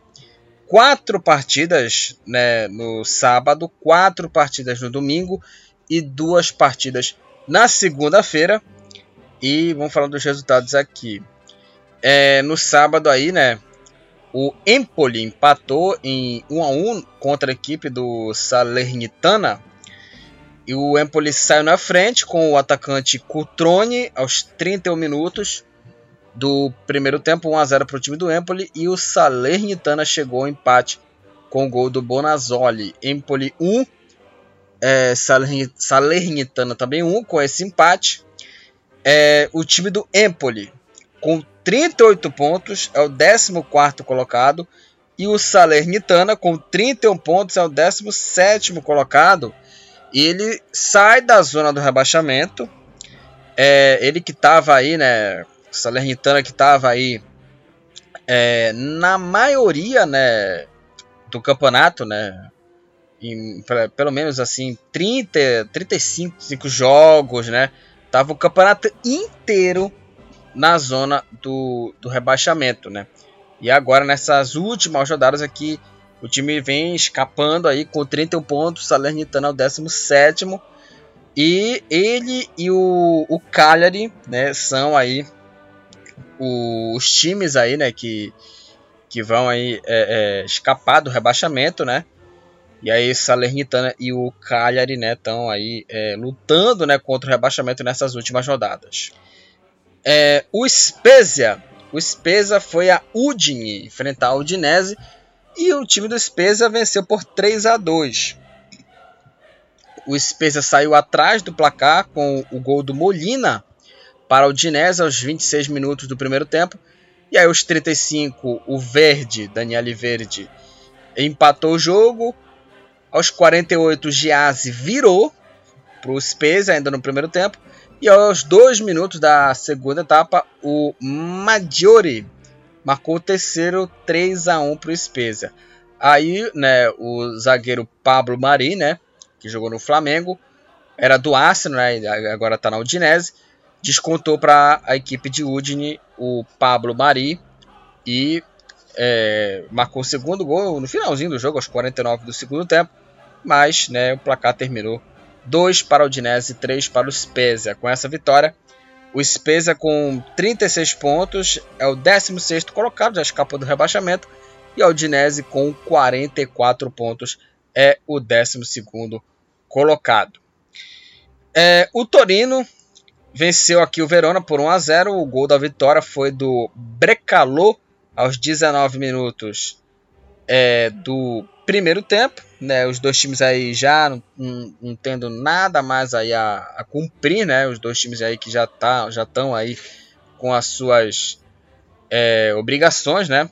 quatro partidas né, no sábado, quatro partidas no domingo e duas partidas na segunda-feira. E vamos falar dos resultados aqui. É, no sábado aí, né? O Empoli empatou em 1 a 1 contra a equipe do Salernitana e o Empoli saiu na frente com o atacante Cutrone aos 31 minutos do primeiro tempo, 1 a 0 para o time do Empoli. E o Salernitana chegou ao empate com o gol do Bonazzoli. Empoli 1, é, Salernitana também 1 com esse empate. É, o time do Empoli com 38 pontos é o 14 colocado. E o Salernitana com 31 pontos é o 17 colocado ele sai da zona do rebaixamento. É, ele que estava aí, né? Salernitana que estava aí é, na maioria, né? Do campeonato, né? Em, pra, pelo menos assim, 30, 35 jogos, né? Tava o campeonato inteiro na zona do, do rebaixamento, né? E agora nessas últimas rodadas aqui o time vem escapando aí com 31 pontos, Salernitana é o 17 e ele e o, o Cagliari, né, são aí os times aí, né, que, que vão aí é, é, escapar do rebaixamento, né? E aí Salernitana e o Cagliari, né, estão aí é, lutando, né, contra o rebaixamento nessas últimas rodadas. É, o Spezia, o Spezia foi a Udine enfrentar a Udinese e o time do Spezia venceu por 3 a 2. O Spezia saiu atrás do placar com o gol do Molina para o Dinese aos 26 minutos do primeiro tempo. E aí aos 35 o Verde, Daniele Verde, empatou o jogo. Aos 48 o Giazzi virou para o Spezia ainda no primeiro tempo. E aos 2 minutos da segunda etapa o Maggiore marcou o terceiro 3 a 1 para o Spezia. Aí, né, o zagueiro Pablo Mari, né, que jogou no Flamengo, era do Arsenal, né, agora está na Udinese, descontou para a equipe de Udine o Pablo Mari e é, marcou o segundo gol no finalzinho do jogo, aos 49 do segundo tempo, mas né, o placar terminou 2 para o Udinese e 3 para o Spezia. Com essa vitória, o Spezia com 36 pontos é o 16º colocado, já escapou do rebaixamento. E a Udinese com 44 pontos é o 12º colocado. É, o Torino venceu aqui o Verona por 1 a 0. O gol da vitória foi do Brecalo aos 19 minutos é, do primeiro tempo, né? Os dois times aí já não, não, não tendo nada mais aí a, a, cumprir, né? Os dois times aí que já tá, já estão aí com as suas é, obrigações, né?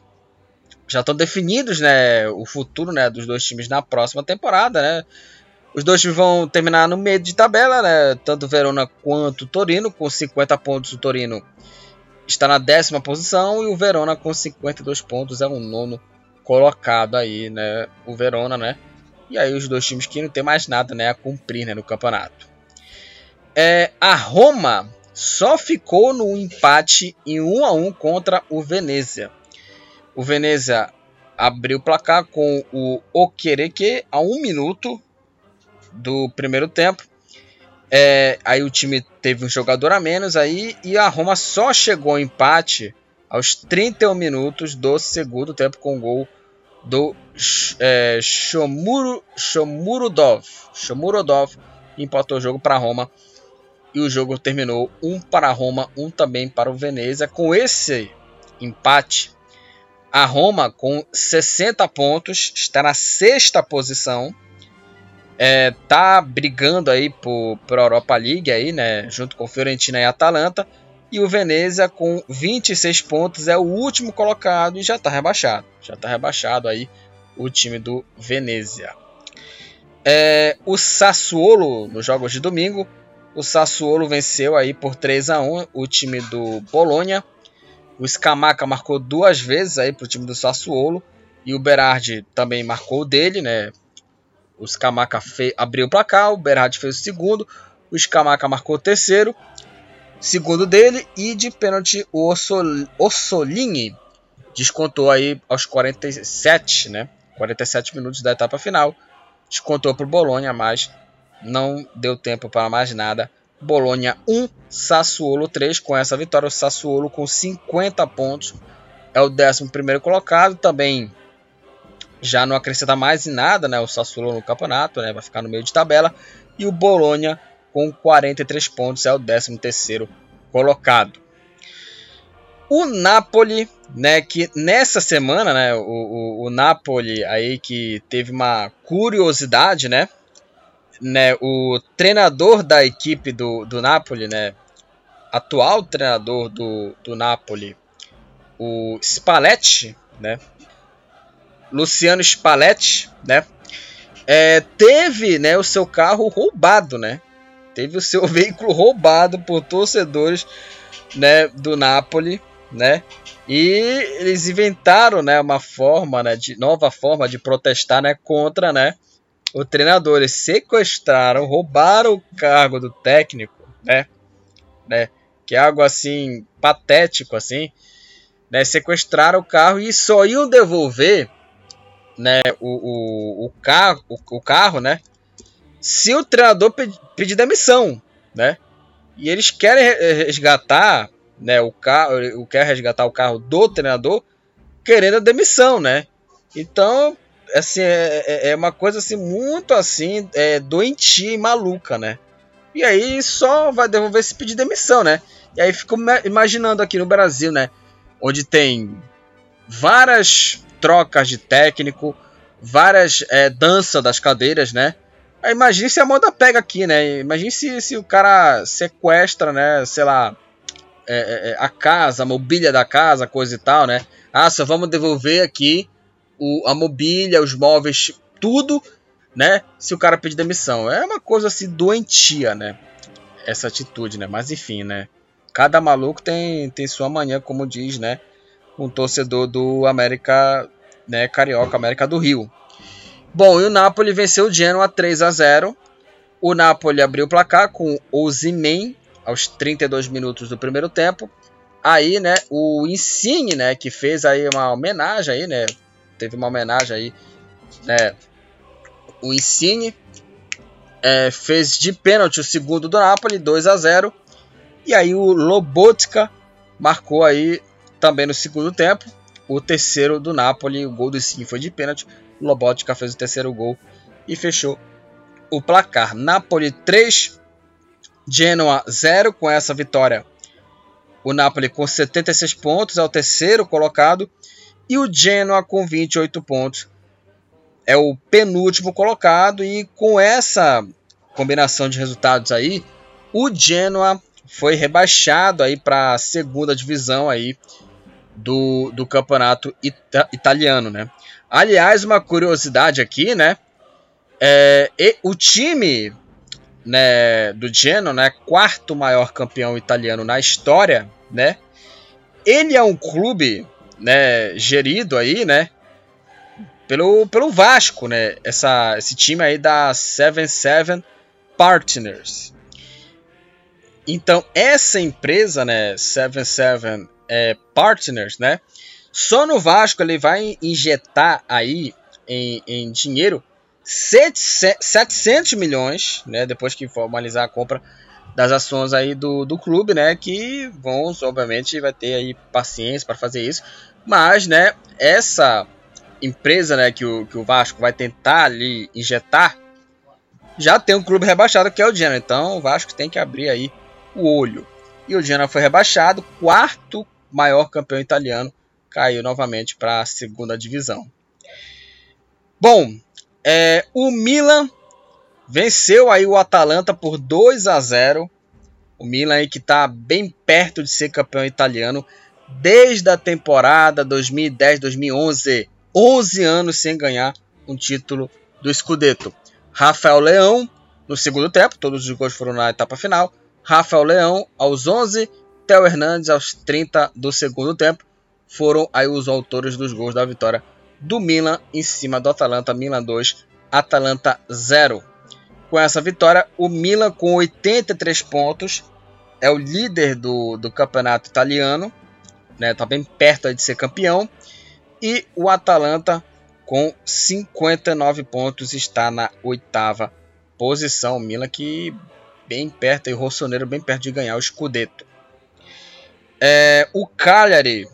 Já estão definidos, né? O futuro, né? Dos dois times na próxima temporada, né? Os dois vão terminar no meio de tabela, né? Tanto Verona quanto Torino, com 50 pontos. O Torino está na décima posição e o Verona com 52 pontos é o nono colocado aí, né? O Verona, né? E aí os dois times que não tem mais nada, né, a cumprir né, no campeonato. É, a Roma só ficou no empate em 1 a 1 contra o Venezia. O Venezia abriu o placar com o Okereke a um minuto do primeiro tempo. É, aí o time teve um jogador a menos aí e a Roma só chegou ao empate aos 31 minutos do segundo tempo com o gol do é, Shomuro, Shomurodov. Shomurodov empatou o jogo para Roma e o jogo terminou um para Roma, um também para o Venezia. Com esse empate, a Roma com 60 pontos está na sexta posição. É, tá brigando aí por, por Europa League aí, né, junto com Fiorentina e Atalanta. E o Venezia com 26 pontos é o último colocado e já está rebaixado. Já está rebaixado aí o time do Venezia. É, o Sassuolo, nos jogos de domingo, o Sassuolo venceu aí por 3 a 1 o time do Bolonha. O Scamaca marcou duas vezes aí para o time do Sassuolo. E o Berardi também marcou o dele, né? O Scamaca abriu o placar, o Berardi fez o segundo. O Scamaca marcou o terceiro, segundo dele. E de pênalti o Ossolini descontou aí aos 47, né? 47 minutos da etapa final. Descontou para o Bolonha, mas não deu tempo para mais nada. Bolonha 1, Sassuolo 3. Com essa vitória, o Sassuolo com 50 pontos é o 11 colocado. Também já não acrescenta mais em nada né, o Sassuolo no campeonato, né, vai ficar no meio de tabela. E o Bolonha com 43 pontos é o 13 colocado. O Napoli, né, que nessa semana, né, o, o, o Napoli aí que teve uma curiosidade, né, né, o treinador da equipe do, do Napoli, né, atual treinador do, do Napoli, o Spalletti, né, Luciano Spalletti, né, é, teve, né, o seu carro roubado, né, teve o seu <laughs> veículo roubado por torcedores, né, do Napoli, né? E eles inventaram, né, uma forma, né, de nova forma de protestar, né, contra, né, o treinador. Eles sequestraram, roubaram o cargo do técnico, né, né, que é algo assim patético, assim, né, sequestraram o carro e só iam devolver, né, o, o, o carro, o, o carro, né, se o treinador pedir demissão, né? E eles querem resgatar né, o carro, quer resgatar o carro do treinador querendo a demissão, né? Então, assim, é, é, é uma coisa assim muito assim, é, doentia e maluca, né? E aí só vai devolver se pedir demissão, né? E aí fico imaginando aqui no Brasil, né? Onde tem várias trocas de técnico, várias é, dança das cadeiras, né? Aí imagine se a moda pega aqui, né? Imagine se, se o cara sequestra, né? Sei lá, é, é, é, a casa, a mobília da casa, coisa e tal, né? Ah, só vamos devolver aqui o, a mobília, os móveis, tudo, né? Se o cara pedir demissão. É uma coisa assim doentia, né? Essa atitude, né? Mas enfim, né? Cada maluco tem, tem sua manhã, como diz, né? Um torcedor do América, né? Carioca, América do Rio. Bom, e o Napoli venceu o Genoa 3 a 0. O Napoli abriu o placar com o Zimen aos 32 minutos do primeiro tempo. Aí, né, o Insigne, né, que fez aí uma homenagem aí, né, teve uma homenagem aí, né, o Insigne é, fez de pênalti o segundo do Napoli, 2 a 0. E aí o Lobotka marcou aí também no segundo tempo o terceiro do Napoli, o gol do Insigne foi de pênalti. Lobotka fez o terceiro gol e fechou o placar. Napoli 3, Genoa 0 com essa vitória. O Napoli com 76 pontos é o terceiro colocado e o Genoa com 28 pontos é o penúltimo colocado e com essa combinação de resultados aí, o Genoa foi rebaixado aí para a segunda divisão aí do, do campeonato ita italiano, né? Aliás, uma curiosidade aqui, né? É, o time né, do Genoa, né, quarto maior campeão italiano na história, né? Ele é um clube, né, gerido aí, né, pelo, pelo Vasco, né? Essa, esse time aí da 77 Partners. Então, essa empresa, né, 77 é, Partners, né? Só no Vasco ele vai injetar aí em, em dinheiro 700 milhões, né? Depois que formalizar a compra das ações aí do, do clube, né? Que vão, obviamente, vai ter aí paciência para fazer isso. Mas, né? Essa empresa, né? Que o, que o Vasco vai tentar ali injetar, já tem um clube rebaixado que é o Genoa. Então, o Vasco tem que abrir aí o olho. E o Genoa foi rebaixado, quarto maior campeão italiano, caiu novamente para a segunda divisão. Bom, é, o Milan venceu aí o Atalanta por 2 a 0. O Milan aí que está bem perto de ser campeão italiano desde a temporada 2010-2011, 11 anos sem ganhar um título do Scudetto. Rafael Leão no segundo tempo, todos os gols foram na etapa final. Rafael Leão aos 11, Theo Hernandes aos 30 do segundo tempo. Foram aí os autores dos gols da vitória do Milan em cima do Atalanta. Milan 2, Atalanta 0. Com essa vitória, o Milan com 83 pontos é o líder do, do campeonato italiano. Né, tá bem perto de ser campeão. E o Atalanta com 59 pontos está na oitava posição. Milan que bem perto, e o Rossoneiro bem perto de ganhar o Scudetto. É, o Cagliari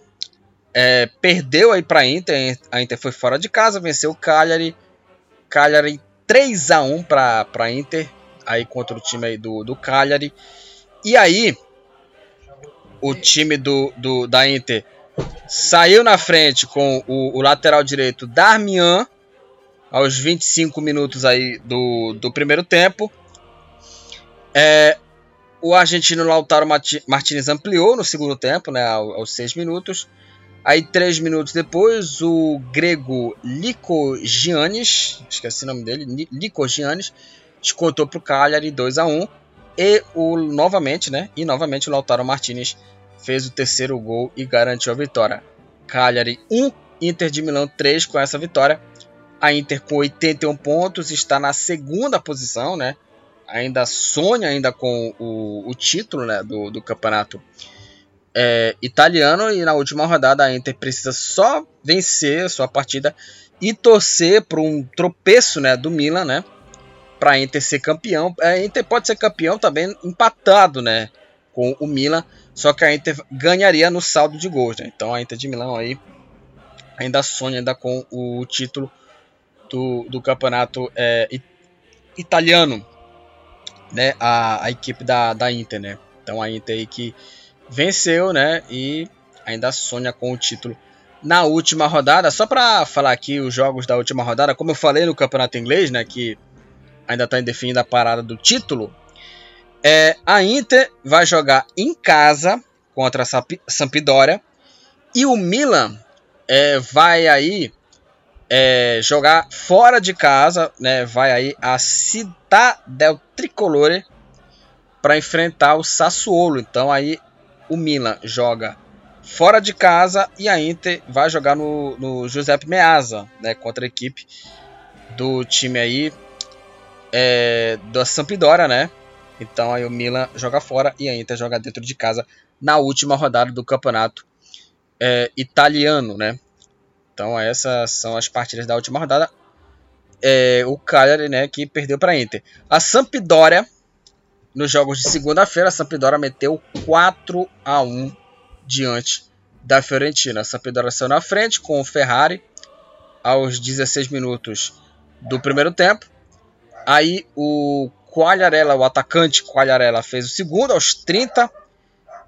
é, perdeu aí para a Inter, a Inter foi fora de casa, venceu o Cagliari, Cagliari 3 a 1 para a Inter, aí contra o time aí do, do Cagliari. E aí o time do, do da Inter saiu na frente com o, o lateral direito Darmian aos 25 minutos aí do, do primeiro tempo. É, o argentino Lautaro Martinez ampliou no segundo tempo, né, aos 6 minutos. Aí, 3 minutos depois, o grego Liko Giannis, esqueci o nome dele, Liko Giannis, descontou para o Cagliari 2 a 1 e o novamente, né? E novamente o Lautaro Martinez fez o terceiro gol e garantiu a vitória. Cagliari 1, Inter de Milão 3 com essa vitória. A Inter com 81 pontos está na segunda posição, né? ainda sonha ainda com o, o título né, do, do campeonato é, italiano e na última rodada a Inter precisa só vencer a sua partida e torcer para um tropeço né, do Milan, né, para a Inter ser campeão. A Inter pode ser campeão também empatado, né, com o Milan, só que a Inter ganharia no saldo de gols, né? Então a Inter de Milão aí ainda sonha ainda com o título do, do campeonato é, italiano né, a, a equipe da, da Inter, né? Então a Inter aí que venceu, né, e ainda sonha com o título na última rodada. Só para falar aqui os jogos da última rodada, como eu falei no campeonato inglês, né, que ainda está indefinida a parada do título, é, a Inter vai jogar em casa contra a Sampdoria e o Milan é, vai aí é, jogar fora de casa, né? Vai aí a Cidadel Tricolore para enfrentar o Sassuolo. Então aí o Milan joga fora de casa e a Inter vai jogar no, no Giuseppe Meazza, né? Contra a equipe do time aí é, da Sampdoria, né? Então aí o Milan joga fora e a Inter joga dentro de casa na última rodada do campeonato é, italiano, né? Então essas são as partidas da última rodada. É, o Cagliari, né, que perdeu para a Inter. A Sampdoria, nos jogos de segunda-feira, a Sampdoria meteu 4 a 1 diante da Fiorentina. A Sampdoria saiu na frente com o Ferrari aos 16 minutos do primeiro tempo. Aí o Quagliarella, o atacante Quagliarella, fez o segundo aos 30.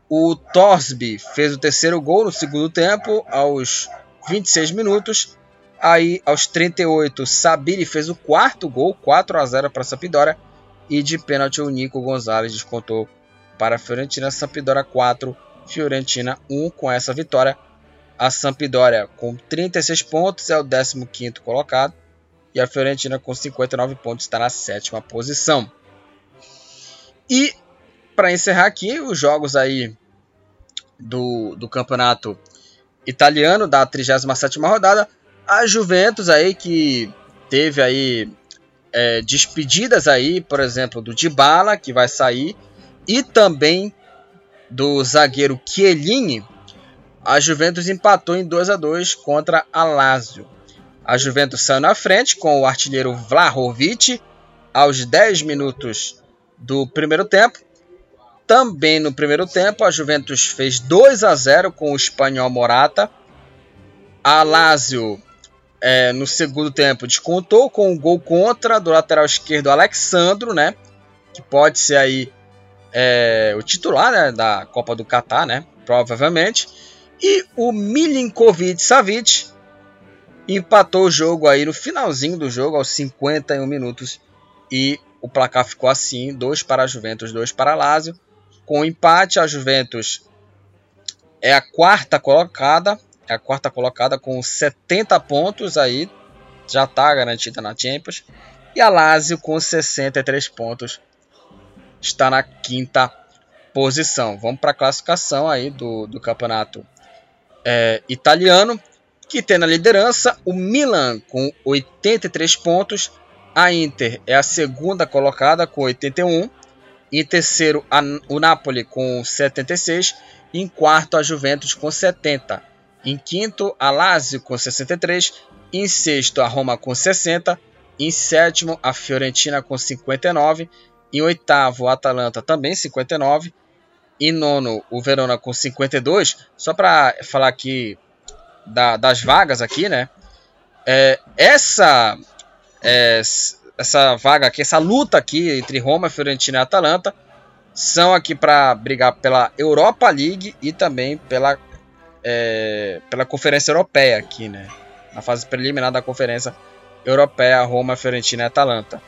O Torsby fez o terceiro gol no segundo tempo aos 26 minutos. Aí, aos 38, Sabiri fez o quarto gol, 4 a 0 para a Sampdoria. E de pênalti, o Nico Gonzalez descontou para a Fiorentina. Sampdoria 4, Fiorentina 1 com essa vitória. A Sampdoria com 36 pontos é o 15 colocado. E a Fiorentina com 59 pontos está na sétima posição. E para encerrar aqui os jogos aí do, do campeonato italiano da 37ª rodada, a Juventus aí que teve aí é, despedidas aí, por exemplo, do Dybala que vai sair e também do zagueiro Chiellini, a Juventus empatou em 2 a 2 contra a Lazio. A Juventus saiu na frente com o artilheiro Vlahovic aos 10 minutos do primeiro tempo. Também no primeiro tempo, a Juventus fez 2 a 0 com o espanhol Morata. A Lazio, é, no segundo tempo, descontou com um gol contra do lateral esquerdo Alexandro, né? Que pode ser aí é, o titular né, da Copa do Catar, né? Provavelmente. E o Milinkovic Savic empatou o jogo aí no finalzinho do jogo, aos 51 minutos. E o placar ficou assim: 2 para a Juventus, 2 para a Lazio. Com o empate, a Juventus é a quarta colocada. É a quarta colocada com 70 pontos aí. Já está garantida na Champions. E a Lazio com 63 pontos está na quinta posição. Vamos para a classificação aí do, do campeonato é, italiano, que tem na liderança o Milan com 83 pontos, a Inter é a segunda colocada com 81, em terceiro a, o Napoli com 76, em quarto a Juventus com 70, em quinto a Lazio com 63, em sexto a Roma com 60, em sétimo a Fiorentina com 59 em oitavo, o Atalanta também 59. Em nono, o Verona com 52. Só para falar aqui da, das vagas aqui, né? É, essa é, essa vaga aqui, essa luta aqui entre Roma, Fiorentina e Atalanta são aqui para brigar pela Europa League e também pela é, pela Conferência Europeia aqui, né? Na fase preliminar da Conferência Europeia, Roma, Fiorentina e Atalanta.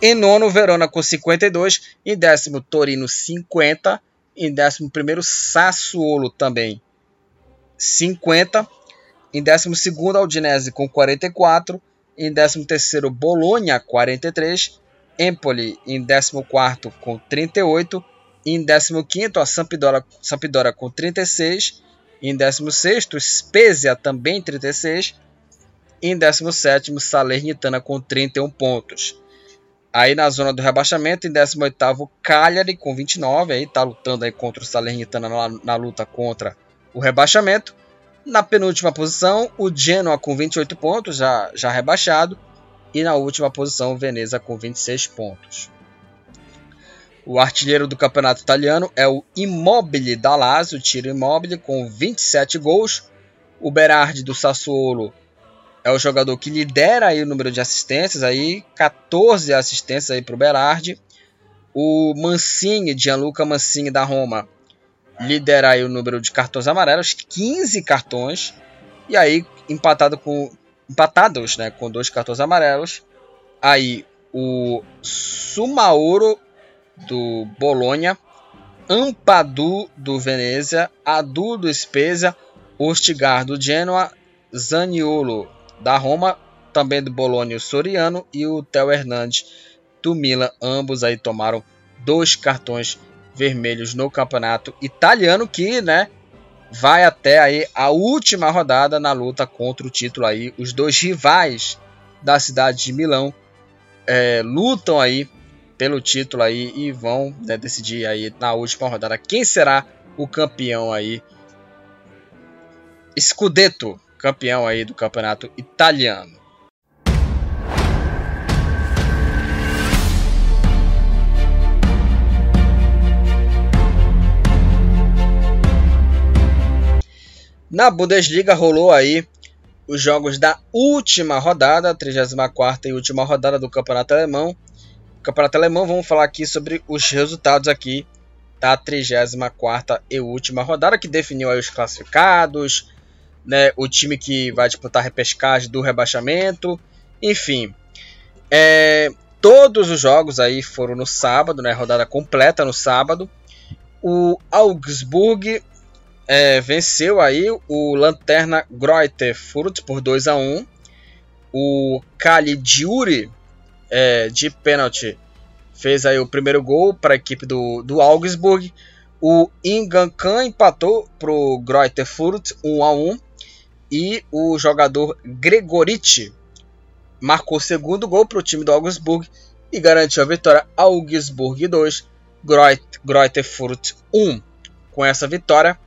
Em nono, Verona com 52. Em décimo, Torino 50. Em décimo primeiro, Sassuolo também 50. Em décimo segundo, Aldinese com 44. Em décimo terceiro, Bolonha 43. Empoli em décimo quarto com 38. Em décimo quinto, a Sampdoria, Sampdoria com 36. Em décimo sexto, Spezia também 36. Em décimo sétimo, Salernitana com 31 pontos. Aí na zona do rebaixamento, em 18º, Cagliari com 29, aí tá lutando aí contra o Salernitana na, na luta contra o rebaixamento. Na penúltima posição, o Genoa com 28 pontos, já, já rebaixado. E na última posição, o Veneza com 26 pontos. O artilheiro do campeonato italiano é o Immobile da Lazio, tiro Immobile com 27 gols. O Berardi do Sassuolo é o jogador que lidera aí o número de assistências, aí 14 assistências aí para o Berardi. O Mancini, Gianluca Mancini da Roma, lidera aí o número de cartões amarelos, 15 cartões. E aí empatado com empatados, né, com dois cartões amarelos. Aí o Sumaoro do Bolonha, Ampadu do Venezia, Adu do Spezia, Ortigar do Genoa, Zaniolo da Roma, também do Bolonha o Soriano e o Theo Hernandes do Milan. Ambos aí tomaram dois cartões vermelhos no campeonato italiano que, né, vai até aí a última rodada na luta contra o título aí. Os dois rivais da cidade de Milão é, lutam aí pelo título aí e vão né, decidir aí na última rodada quem será o campeão aí. Scudetto campeão aí do campeonato italiano. Na Bundesliga rolou aí os jogos da última rodada, 34 e última rodada do Campeonato Alemão. Campeonato Alemão, vamos falar aqui sobre os resultados aqui da 34 e última rodada que definiu os classificados, né, o time que vai disputar a repescagem do rebaixamento, enfim. É, todos os jogos aí foram no sábado, né, rodada completa no sábado. O Augsburg é, venceu aí o Lanterna Greuther Furt por 2 a 1. O O Caligiuri, é, de pênalti, fez aí o primeiro gol para a equipe do, do Augsburg. O Ingankan empatou para o Greuther Fürth 1 a 1 e o jogador Gregoriti marcou o segundo gol para o time do Augsburg e garantiu a vitória Augsburg 2, Greuther Fürth 1. Com essa vitória,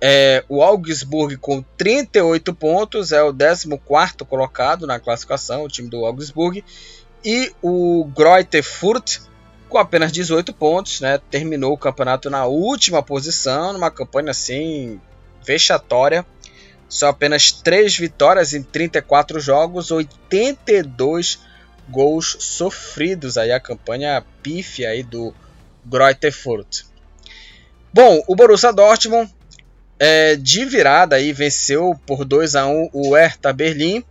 é, o Augsburg com 38 pontos é o 14 colocado na classificação, o time do Augsburg. E o Greuther Fürth com apenas 18 pontos, né, terminou o campeonato na última posição, numa campanha assim vexatória. Só apenas 3 vitórias em 34 jogos, 82 gols sofridos. Aí a campanha pífia aí do Greuther Fürth. Bom, o Borussia Dortmund é, de virada aí venceu por 2 a 1 o Hertha Berlim.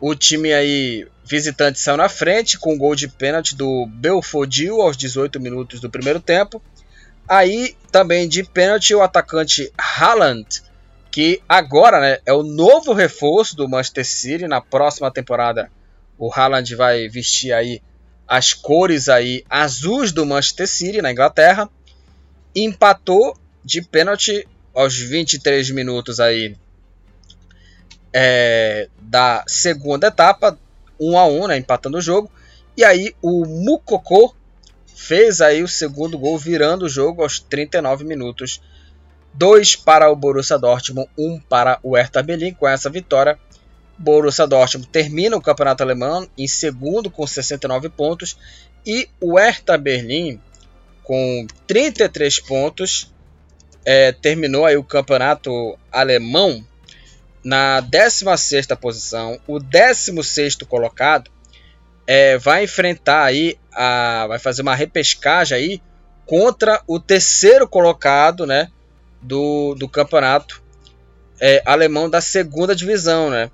O time aí visitante saiu na frente com um gol de pênalti do Belfodil aos 18 minutos do primeiro tempo. Aí também de pênalti o atacante Haaland, que agora né, é o novo reforço do Manchester City na próxima temporada. O Haaland vai vestir aí as cores aí azuis do Manchester City na Inglaterra. Empatou de pênalti aos 23 minutos aí é, da segunda etapa, 1 a 1 né, empatando o jogo. E aí o Mukoko fez aí o segundo gol, virando o jogo aos 39 minutos. 2 para o Borussia Dortmund, 1 um para o Hertha Berlin. Com essa vitória, Borussia Dortmund termina o campeonato alemão em segundo com 69 pontos e o Hertha Berlim com 33 pontos é, terminou aí o campeonato alemão na 16 posição. O 16 colocado é, vai enfrentar aí, a, vai fazer uma repescagem aí contra o terceiro colocado né, do, do campeonato é, alemão da segunda divisão. Né?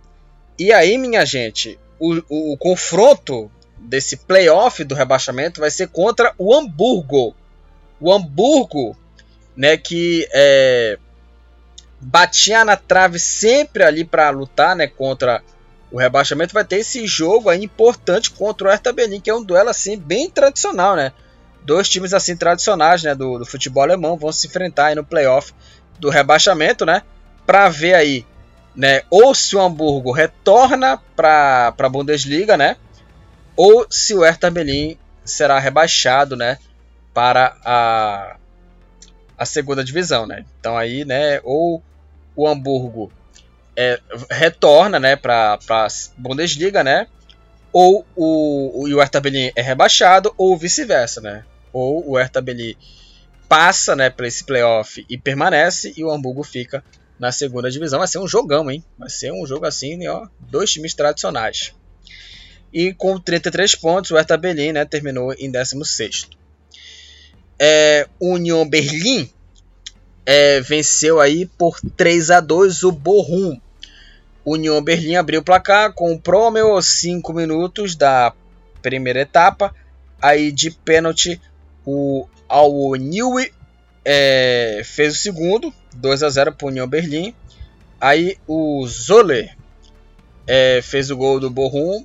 E aí, minha gente, o, o, o confronto desse playoff do rebaixamento vai ser contra o Hamburgo. O Hamburgo né, que é, batia na trave sempre ali para lutar, né, contra o rebaixamento, vai ter esse jogo aí importante contra o Hertha Berlin, que é um duelo assim bem tradicional, né? Dois times assim tradicionais, né, do, do futebol alemão vão se enfrentar aí no playoff do rebaixamento, né, para ver aí, né, ou se o Hamburgo retorna para a Bundesliga, né, ou se o Hertha Berlin será rebaixado, né, para a a segunda divisão, né? Então aí, né, ou o Hamburgo é, retorna, né, para a Bundesliga, né? Ou o, o Hertha Berlin é rebaixado, ou vice-versa, né? Ou o Hertha Berlin passa, né, para esse playoff e permanece, e o Hamburgo fica na segunda divisão. Vai ser um jogão, hein? Vai ser um jogo assim, né, ó, dois times tradicionais. E com 33 pontos, o Hertha Berlin, né, terminou em 16º é, Union Berlim é, venceu aí por 3 a 2 o Bochum. Union Berlim abriu o placar com o Promel aos 5 minutos da primeira etapa. Aí de pênalti o Aoniui é, fez o segundo, 2 a 0 para o Union Berlim. Aí o Zoller é, fez o gol do Bochum,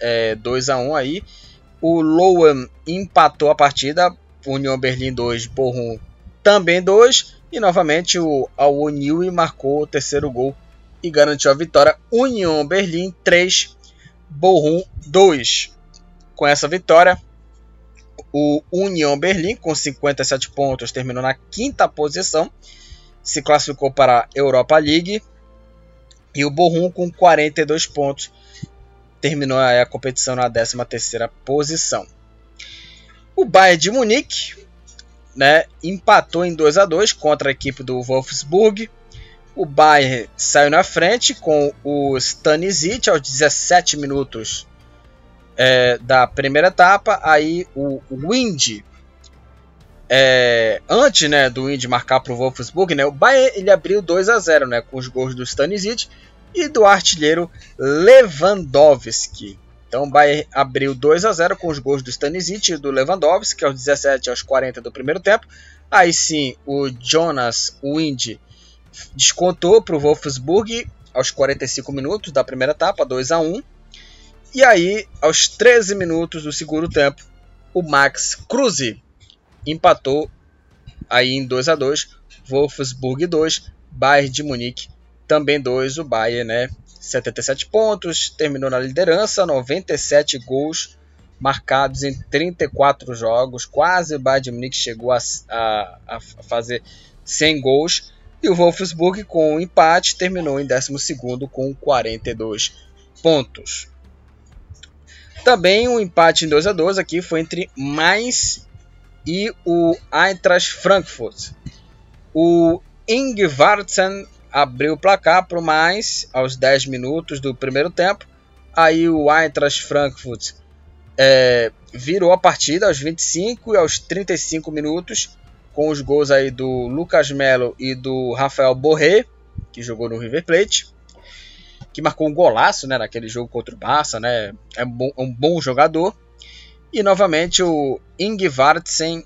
é, 2 a 1 aí. O Lowen empatou a partida União Berlim 2, Bochum também 2. E novamente o Awoniui marcou o terceiro gol e garantiu a vitória. União Berlim 3, Bochum 2. Com essa vitória, o União Berlim, com 57 pontos, terminou na quinta posição, se classificou para a Europa League. E o Bochum, com 42 pontos, terminou a competição na 13 terceira posição. O Bayern de Munique né, empatou em 2 a 2 contra a equipe do Wolfsburg. O Bayern saiu na frente com o Stanisic aos 17 minutos é, da primeira etapa. Aí o Wind, é, antes né, do Wind marcar para o Wolfsburg, né, o Bayern ele abriu 2 a 0 né, com os gols do Stanisic e do artilheiro Lewandowski. Então o Bayern abriu 2 a 0 com os gols do Stanisic e do Lewandowski, aos 17 aos 40 do primeiro tempo. Aí sim, o Jonas Wind descontou para o Wolfsburg aos 45 minutos da primeira etapa, 2 a 1 E aí, aos 13 minutos do segundo tempo, o Max Kruse empatou aí em 2 a 2 Wolfsburg 2, Bayern de Munique também 2, o Bayern, né? 77 pontos, terminou na liderança, 97 gols marcados em 34 jogos, quase o Bayern de Munique chegou a, a, a fazer 100 gols, e o Wolfsburg com um empate terminou em 12 com 42 pontos. Também um empate em 2 a 2 aqui foi entre Mainz e o Eintracht Frankfurt. O Ingvartsen abriu o placar para o Mainz aos 10 minutos do primeiro tempo. Aí o Eintracht Frankfurt é, virou a partida aos 25 e aos 35 minutos com os gols aí do Lucas Melo e do Rafael Borré, que jogou no River Plate que marcou um golaço né, naquele jogo contra o Barça, né? É um bom, um bom jogador. E novamente o Ingvartsen,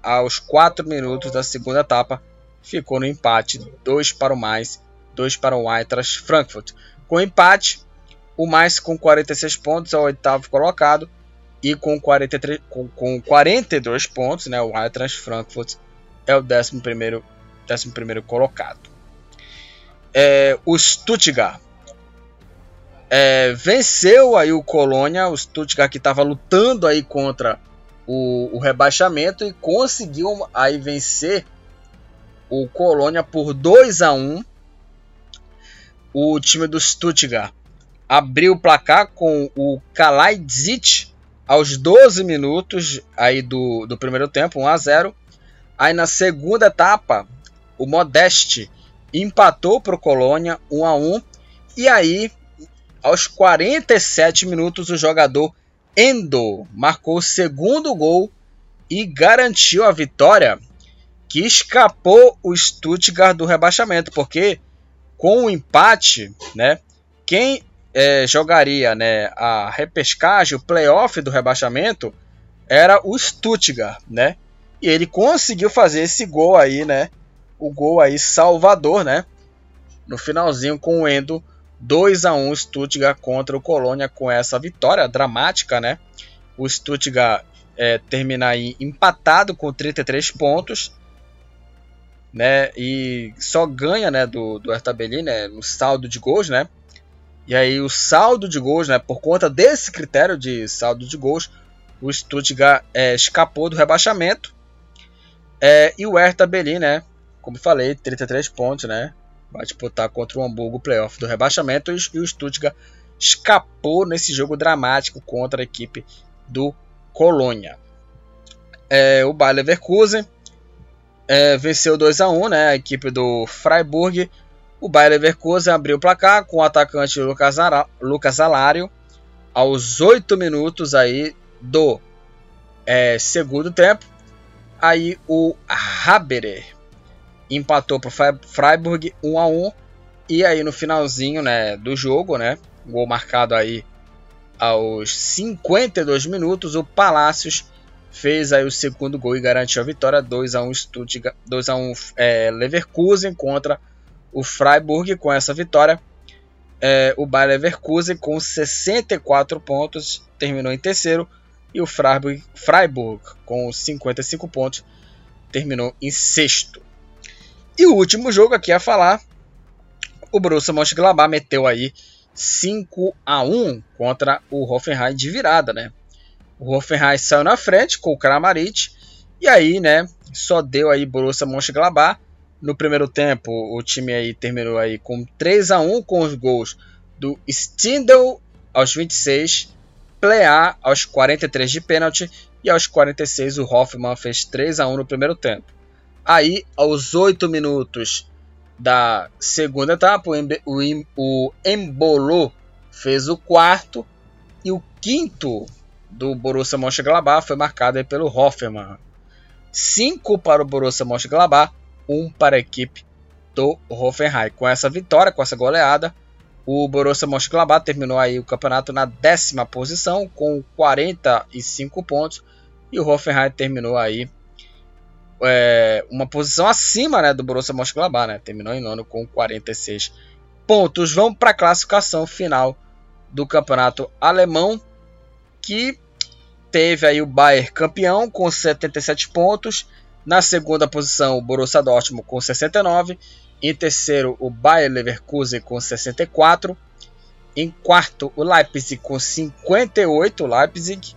aos 4 minutos da segunda etapa, ficou no empate, 2 para o mais, 2 para o Eintracht Frankfurt. Com empate, o mais com 46 pontos é o oitavo colocado e com, 43, com, com 42 pontos, né, o Eintracht Frankfurt é o 11 primeiro, 11 primeiro colocado. É, o Stuttgart é, venceu aí o Colônia, o Stuttgart que estava lutando aí contra o, o, rebaixamento e conseguiu aí vencer o Colônia por 2 a 1. O time do Stuttgart abriu o placar com o Kalajdzic aos 12 minutos aí do, do primeiro tempo, 1 a 0. Aí na segunda etapa, o Modeste empatou para o Colônia 1 a 1. E aí aos 47 minutos, o jogador Endo marcou o segundo gol e garantiu a vitória que escapou o Stuttgart do rebaixamento, porque com o empate, né, quem é, jogaria né, a repescagem, o playoff do rebaixamento, era o Stuttgart, né? E ele conseguiu fazer esse gol aí, né? O gol aí salvador, né? No finalzinho com o Endo 2 a 1 Stuttgart contra o Colônia com essa vitória dramática, né? O Stuttgart é, termina aí empatado com 33 pontos, né? E só ganha, né, do, do Berlin, né, no saldo de gols, né? E aí o saldo de gols, né, por conta desse critério de saldo de gols, o Stuttgart é, escapou do rebaixamento. É, e o Hertha né, como falei, 33 pontos, né? vai disputar contra o Hamburgo playoff do rebaixamento e o Stuttgart escapou nesse jogo dramático contra a equipe do Colônia. É, o Bayer Leverkusen é, venceu 2 a 1 né, a equipe do Freiburg. O Bayer Leverkusen abriu o placar com o atacante Lucas, Lucas Alário aos 8 minutos aí do é, segundo tempo. Aí o Haberer empatou para o Freiburg 1 a 1 e aí no finalzinho, né, do jogo, né, gol marcado aí aos 52 minutos, o Palácios fez aí o segundo gol e garantiu a vitória 2 a 1 Stuttgart, 2 a 1 é, Leverkusen contra o Freiburg com essa vitória. É, o Bayer Leverkusen com 64 pontos terminou em terceiro e o Freiburg, Freiburg com 55 pontos terminou em sexto. E o último jogo aqui a falar, o Borussia Mönchengladbach meteu aí 5 a 1 contra o Hoffenheim de virada, né? O Hoffenheim saiu na frente com o Kramaric e aí, né, só deu aí Borussia Mönchengladbach. No primeiro tempo, o time aí terminou aí com 3 a 1 com os gols do Stindl aos 26, Plea aos 43 de pênalti e aos 46 o Hoffmann fez 3 a 1 no primeiro tempo. Aí, aos 8 minutos da segunda etapa, o Embolo fez o quarto e o quinto do Borussia Mönchengladbach foi marcado pelo Hoffmann. 5 para o Borussia Mönchengladbach, 1 um para a equipe do Hoffenheim. Com essa vitória, com essa goleada, o Borussia Mönchengladbach terminou aí o campeonato na décima posição com 45 pontos e o Hoffenheim terminou aí é, uma posição acima né, do Borussia Mönchengladbach, né? Terminou em nono com 46 pontos. Vamos para a classificação final do campeonato alemão, que teve aí o Bayern campeão com 77 pontos, na segunda posição o Borussia Dortmund com 69, em terceiro o Bayer Leverkusen com 64, em quarto o Leipzig com 58, Leipzig,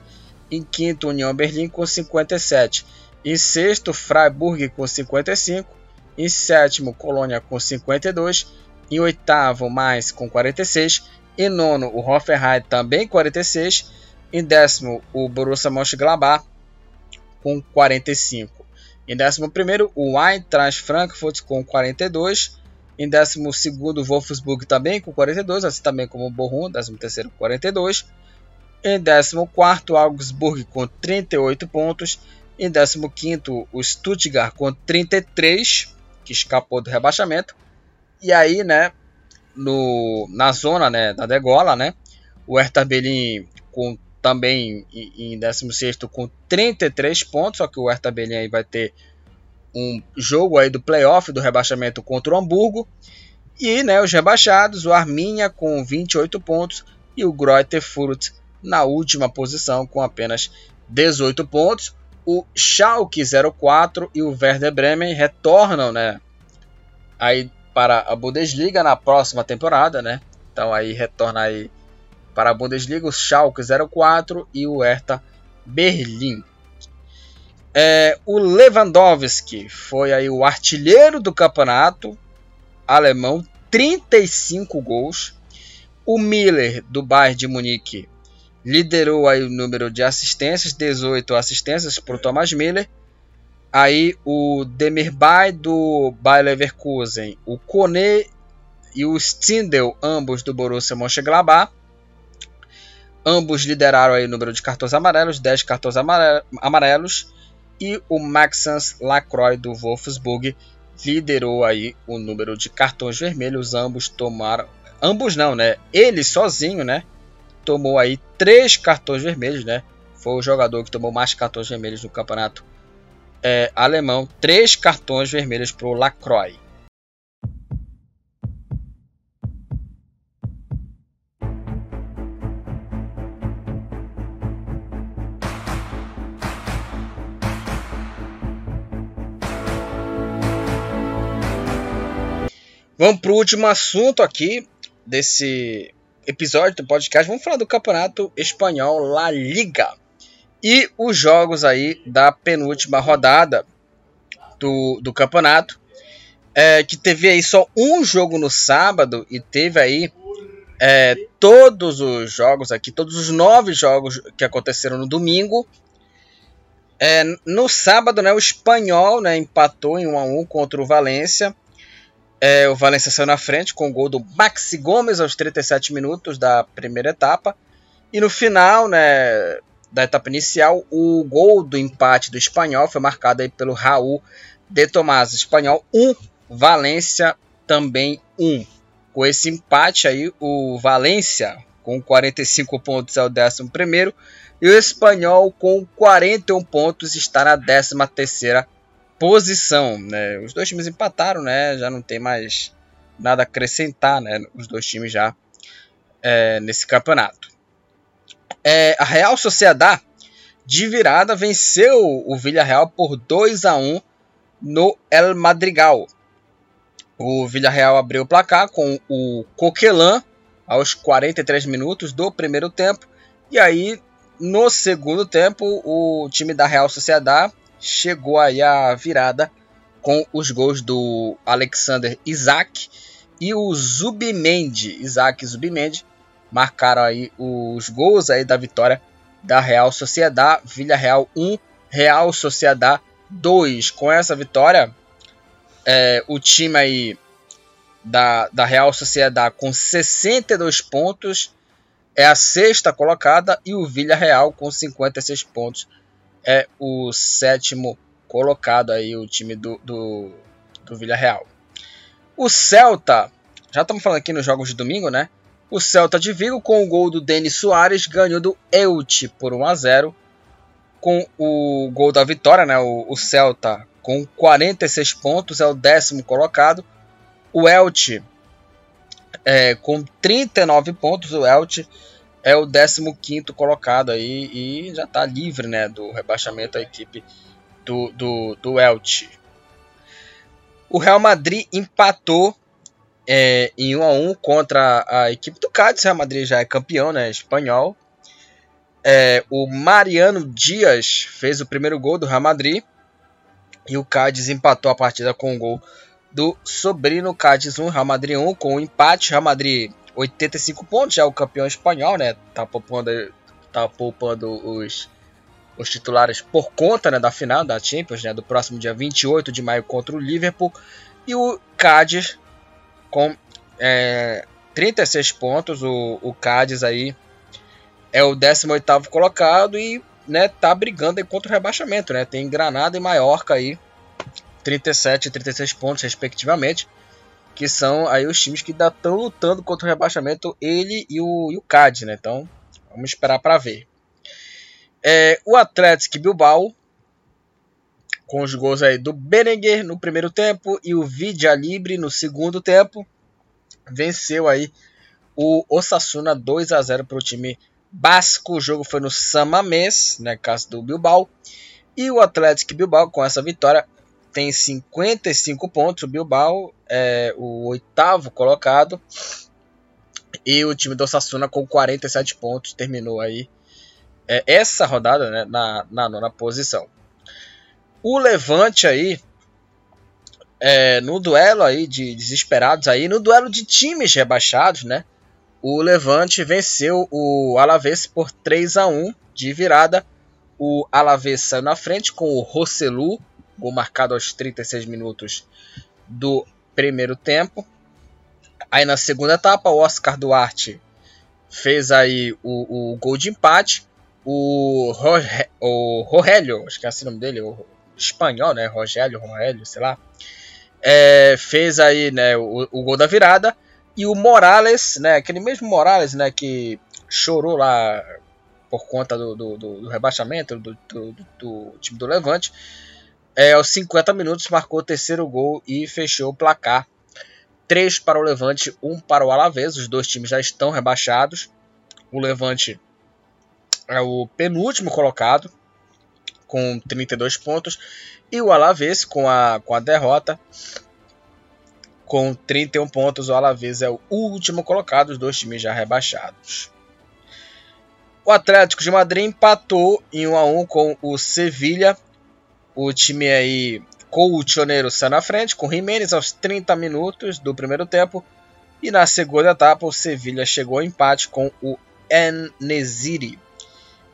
em quinto União Berlim com 57, em sexto Freiburg com 55, em sétimo Colônia com 52, em oitavo mais com 46, em nono o Hoffenheim também 46, em décimo o Borussia Mönchengladbach com 45. Em décimo primeiro o Eintracht Frankfurt com 42, em décimo segundo o Wolfsburg também com 42, assim também como o Bochum, décimo terceiro com 42. Em 14 Augsburg com 38 pontos. Em 15 o Stuttgart com 33, que escapou do rebaixamento. E aí, né, no, na zona né, da degola, né, o Hertha Berlin com, também em 16 com 33 pontos, só que o Hertha Berlin aí vai ter um jogo aí do playoff do rebaixamento contra o Hamburgo. E né, os rebaixados, o Arminia com 28 pontos e o Greuther Fürth na última posição com apenas 18 pontos. O Schalke 04 e o Werder Bremen retornam, né, aí para a Bundesliga na próxima temporada, né? Então aí retorna aí para a Bundesliga o Schalke 04 e o Hertha Berlim. É, o Lewandowski foi aí o artilheiro do campeonato alemão, 35 gols. O Miller do Bayern de Munique liderou aí o número de assistências, 18 assistências para o Thomas Miller. Aí o Demirbay do Bayer Leverkusen, o Kone e o Stindl, ambos do Borussia Mönchengladbach. Ambos lideraram aí o número de cartões amarelos, 10 cartões amarelos. E o Maxence Lacroix do Wolfsburg liderou aí o número de cartões vermelhos. Ambos tomaram, ambos não, né? Ele sozinho, né? tomou aí três cartões vermelhos, né? Foi o jogador que tomou mais cartões vermelhos no campeonato é, alemão. Três cartões vermelhos para o Lacroix. Vamos para o último assunto aqui desse episódio do podcast, vamos falar do Campeonato Espanhol La Liga. E os jogos aí da penúltima rodada do, do campeonato. É, que teve aí só um jogo no sábado e teve aí é, todos os jogos aqui, todos os nove jogos que aconteceram no domingo. É, no sábado, né, o espanhol né, empatou em 1 a 1 contra o Valência. É, o Valencia saiu na frente com o gol do Maxi Gomes aos 37 minutos da primeira etapa. E no final, né, da etapa inicial, o gol do empate do Espanhol foi marcado aí pelo Raul de Tomás. Espanhol 1, Valência também 1. Com esse empate aí, o Valência com 45 pontos é o 11 e o Espanhol com 41 pontos está na 13 terceira posição, né? Os dois times empataram, né? Já não tem mais nada a acrescentar, né? Os dois times já é, nesse campeonato. É, a Real Sociedad de virada venceu o Villarreal por 2 a 1 no El Madrigal. O Villarreal abriu o placar com o Coquelin aos 43 minutos do primeiro tempo. E aí, no segundo tempo, o time da Real Sociedad chegou aí a virada com os gols do Alexander Isaac e o Zubimendi, Isaac Zubimendi, marcaram aí os gols aí da vitória da Real Sociedad, Villarreal 1, Real Sociedad 2. Com essa vitória, é, o time aí da, da Real Sociedad com 62 pontos é a sexta colocada e o Villarreal com 56 pontos é o sétimo colocado aí, o time do, do, do Villarreal. O Celta, já estamos falando aqui nos jogos de domingo, né? O Celta de Vigo, com o gol do Denis Soares, ganhou do Elche por 1 a 0 Com o gol da vitória, né? O, o Celta com 46 pontos é o décimo colocado. O Elche é, com 39 pontos, o Elche é o 15 colocado aí e já está livre né, do rebaixamento a equipe do, do, do Elche. O Real Madrid empatou é, em 1 a 1 contra a equipe do Cádiz. O Real Madrid já é campeão né, espanhol. É, o Mariano Dias fez o primeiro gol do Real Madrid. E o Cádiz empatou a partida com o gol do Sobrino Cádiz 1, Real Madrid 1, com o um empate. Real Madrid 85 pontos, já é o campeão espanhol, né? Tá poupando, tá poupando os, os titulares por conta né, da final da Champions, né? Do próximo dia 28 de maio contra o Liverpool. E o Cádiz com é, 36 pontos. O, o Cádiz aí é o 18 colocado e né, tá brigando contra o rebaixamento, né? Tem Granada e Maiorca aí 37 e 36 pontos, respectivamente, que são aí os times que estão lutando contra o rebaixamento, ele e o, e o Cádiz, né? Então, vamos esperar para ver. É, o Atlético Bilbao, com os gols aí do Berenguer no primeiro tempo e o Vidia Libre no segundo tempo, venceu aí o Osasuna 2 a 0 para o time basco. O jogo foi no Samamés, né, caso do Bilbao. E o Atlético Bilbao, com essa vitória, tem 55 pontos. O Bilbao é o oitavo colocado. E o time do Osasuna com 47 pontos terminou aí é, essa rodada né, na, na nona posição. O Levante aí é, no duelo aí de desesperados aí, no duelo de times rebaixados, né? O Levante venceu o Alavés por 3 a 1 de virada. O Alavés saiu na frente com o Rosselu gol marcado aos 36 minutos do primeiro tempo. Aí na segunda etapa, o Oscar Duarte fez aí o, o gol de empate. O, Roge, o Rogélio, esqueci o nome dele, o espanhol, né? Rogélio, Rogélio, sei lá. É, fez aí né, o, o, gol da virada. E o Morales, né? Aquele mesmo Morales, né? Que chorou lá por conta do, do, do rebaixamento do, do, do time do Levante é, aos 50 minutos marcou o terceiro gol e fechou o placar. 3 para o Levante, 1 para o Alavés. Os dois times já estão rebaixados. O Levante é o penúltimo colocado, com 32 pontos. E o Alavés, com a, com a derrota, com 31 pontos. O Alavés é o último colocado, os dois times já rebaixados. O Atlético de Madrid empatou em 1 a 1 com o Sevilha o time aí com o Tioneiro sai na frente, com Jimenez aos 30 minutos do primeiro tempo. E na segunda etapa, o Sevilha chegou ao empate com o Enesiri.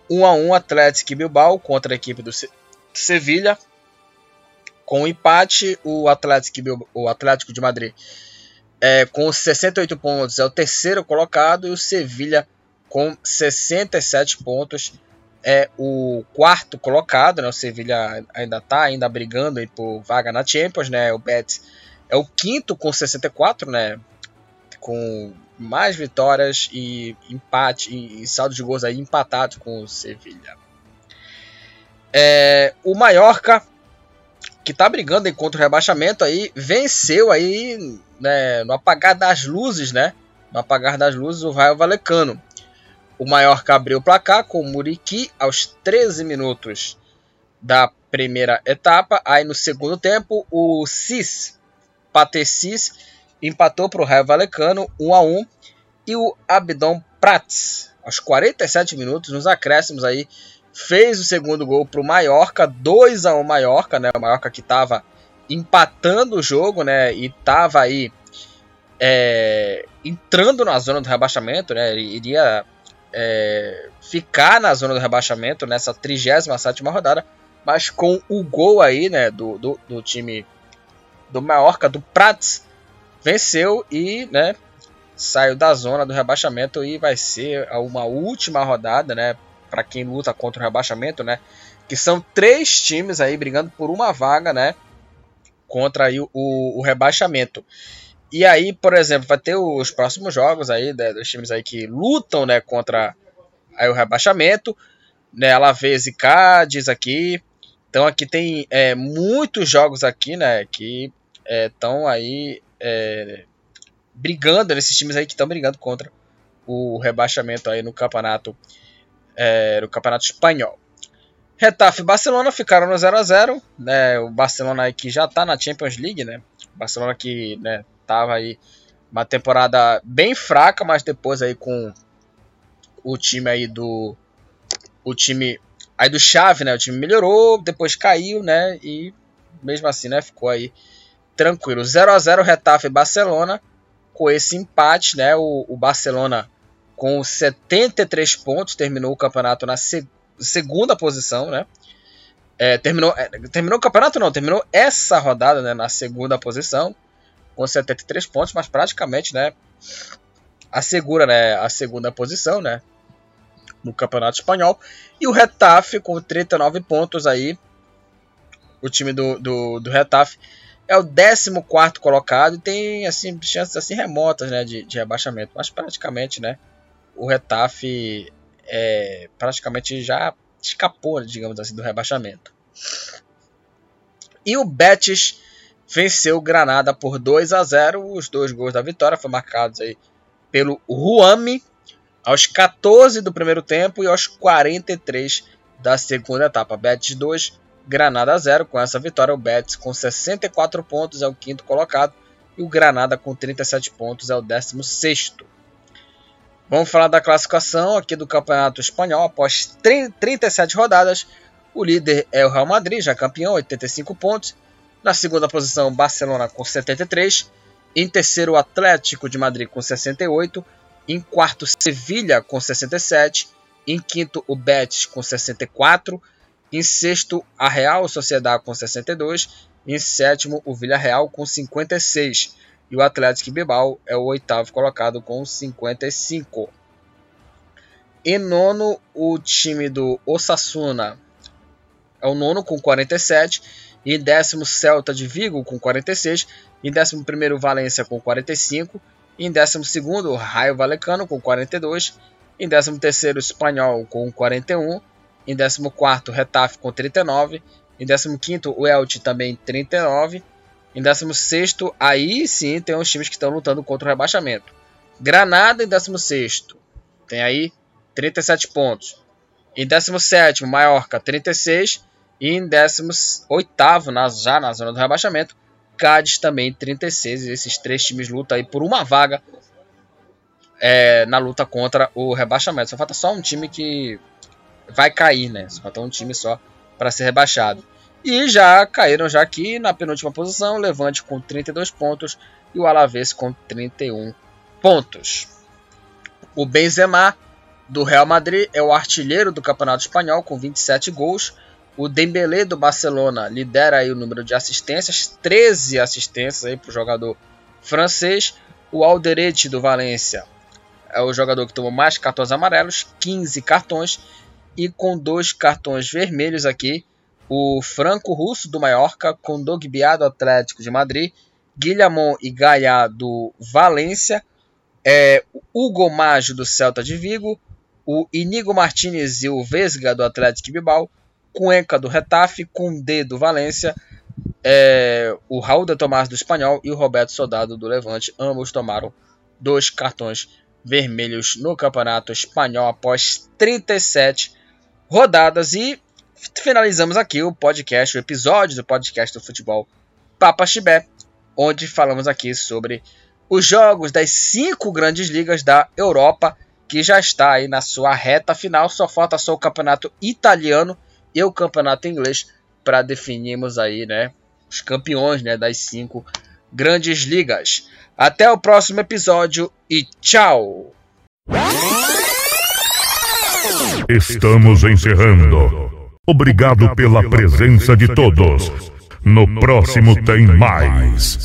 1 a 1 Atlético Bilbao contra a equipe do Se Sevilha. Com o empate, o Atlético, Bilbao, o Atlético de Madrid é, com 68 pontos é o terceiro colocado e o Sevilha com 67 pontos é o quarto colocado, né? O Sevilha ainda está ainda brigando aí por vaga na Champions, né? O Betis é o quinto com 64, né? Com mais vitórias e empate e saldo de gols aí empatados com o Sevilha. É, o Mallorca que está brigando contra o rebaixamento aí venceu aí né, no apagar das luzes, né? No apagar das luzes o Raio Valecano o Mallorca abriu o placar com o Muriqui aos 13 minutos da primeira etapa. Aí no segundo tempo, o Cis, Patecis, empatou para o Raio Valecano 1 a 1 e o Abdon Prats, aos 47 minutos, nos acréscimos aí, fez o segundo gol para o Mallorca, 2 a 1 Mallorca, né? O Mallorca que estava empatando o jogo, né? E estava aí é, entrando na zona do rebaixamento, né? Ele iria é, ficar na zona do rebaixamento nessa 37 rodada, mas com o gol aí, né, do, do, do time do Mallorca, do Prats, venceu e, né, saiu da zona do rebaixamento e vai ser uma última rodada, né, para quem luta contra o rebaixamento, né, que são três times aí brigando por uma vaga, né, contra aí o, o rebaixamento. E aí, por exemplo, vai ter os próximos jogos aí né, dos times aí que lutam, né, contra aí o rebaixamento, né, Alavés e Cádiz aqui. Então aqui tem é, muitos jogos aqui, né, que estão é, aí é, brigando, nesses times aí que estão brigando contra o rebaixamento aí no campeonato, é, no campeonato espanhol. Retafe e Barcelona ficaram no 0 a 0 né? O Barcelona aí que já está na Champions League, né? Barcelona que, né, tava aí uma temporada bem fraca, mas depois aí com o time aí do o time aí do Chave, né? O time melhorou, depois caiu, né? E mesmo assim, né, ficou aí tranquilo. 0 a 0 Retafe e Barcelona. Com esse empate, né, o, o Barcelona com 73 pontos terminou o campeonato na se, segunda posição, né? É, terminou, é, terminou o campeonato não, terminou essa rodada né, na segunda posição com 73 pontos, mas praticamente, né, assegura, né, a segunda posição, né, no Campeonato Espanhol. E o Retafe com 39 pontos aí, o time do, do, do Retafe é o 14 colocado e tem assim chances assim remotas, né, de, de rebaixamento, mas praticamente, né, o Retafe é, praticamente já escapou, digamos assim, do rebaixamento. E o Betis venceu o Granada por 2 a 0. Os dois gols da vitória foram marcados aí pelo Ruame aos 14 do primeiro tempo e aos 43 da segunda etapa. Betis 2, Granada 0. Com essa vitória, o Betis com 64 pontos é o quinto colocado e o Granada com 37 pontos é o 16. Vamos falar da classificação aqui do Campeonato Espanhol. Após 37 rodadas, o líder é o Real Madrid, já campeão, 85 pontos. Na segunda posição, Barcelona com 73. Em terceiro, Atlético de Madrid com 68. Em quarto, Sevilha com 67. Em quinto, o Betis com 64. Em sexto, a Real Sociedade com 62. Em sétimo, o Villarreal com 56. E o Atlético Bilbao é o oitavo colocado com 55. Em nono, o time do Osasuna é o nono com 47. Em décimo, Celta de Vigo com 46. Em décimo primeiro, Valência com 45. Em décimo segundo, Raio Valecano com 42. Em décimo terceiro, Espanhol com 41. Em décimo quarto, Retafe com 39. Em décimo quinto, o Elche também 39. Em décimo sexto, aí sim tem os times que estão lutando contra o rebaixamento. Granada em décimo sexto, tem aí 37 pontos. Em décimo sétimo, Mallorca 36. E em 18 na, já na zona do rebaixamento, Cádiz também 36. Esses três times lutam aí por uma vaga é, na luta contra o rebaixamento. Só falta só um time que vai cair, né? Só falta um time só para ser rebaixado. E já caíram já aqui na penúltima posição, Levante com 32 pontos e o Alavés com 31 pontos. O Benzema do Real Madrid é o artilheiro do Campeonato Espanhol com 27 gols o Dembélé do Barcelona lidera aí o número de assistências, 13 assistências aí para o jogador francês. O Alderete do Valência é o jogador que tomou mais cartões amarelos, 15 cartões. E com dois cartões vermelhos aqui, o Franco Russo do Mallorca, com Dogbiá do Atlético de Madrid, Guilhamon e Gaia do Valência, é, Hugo Maggio do Celta de Vigo, o Inigo Martinez e o Vesga do Atlético de Bilbao, Cuenca do Retafe, Cundê do Valência, é, o Raul de Tomás do Espanhol e o Roberto Soldado do Levante. Ambos tomaram dois cartões vermelhos no Campeonato Espanhol após 37 rodadas. E finalizamos aqui o podcast, o episódio do podcast do futebol Papa Chibé, onde falamos aqui sobre os jogos das cinco grandes ligas da Europa, que já está aí na sua reta final. Só falta só o campeonato italiano e o campeonato inglês para definirmos aí, né, os campeões, né, das cinco grandes ligas. Até o próximo episódio e tchau. Estamos encerrando. Obrigado pela presença de todos. No próximo tem mais.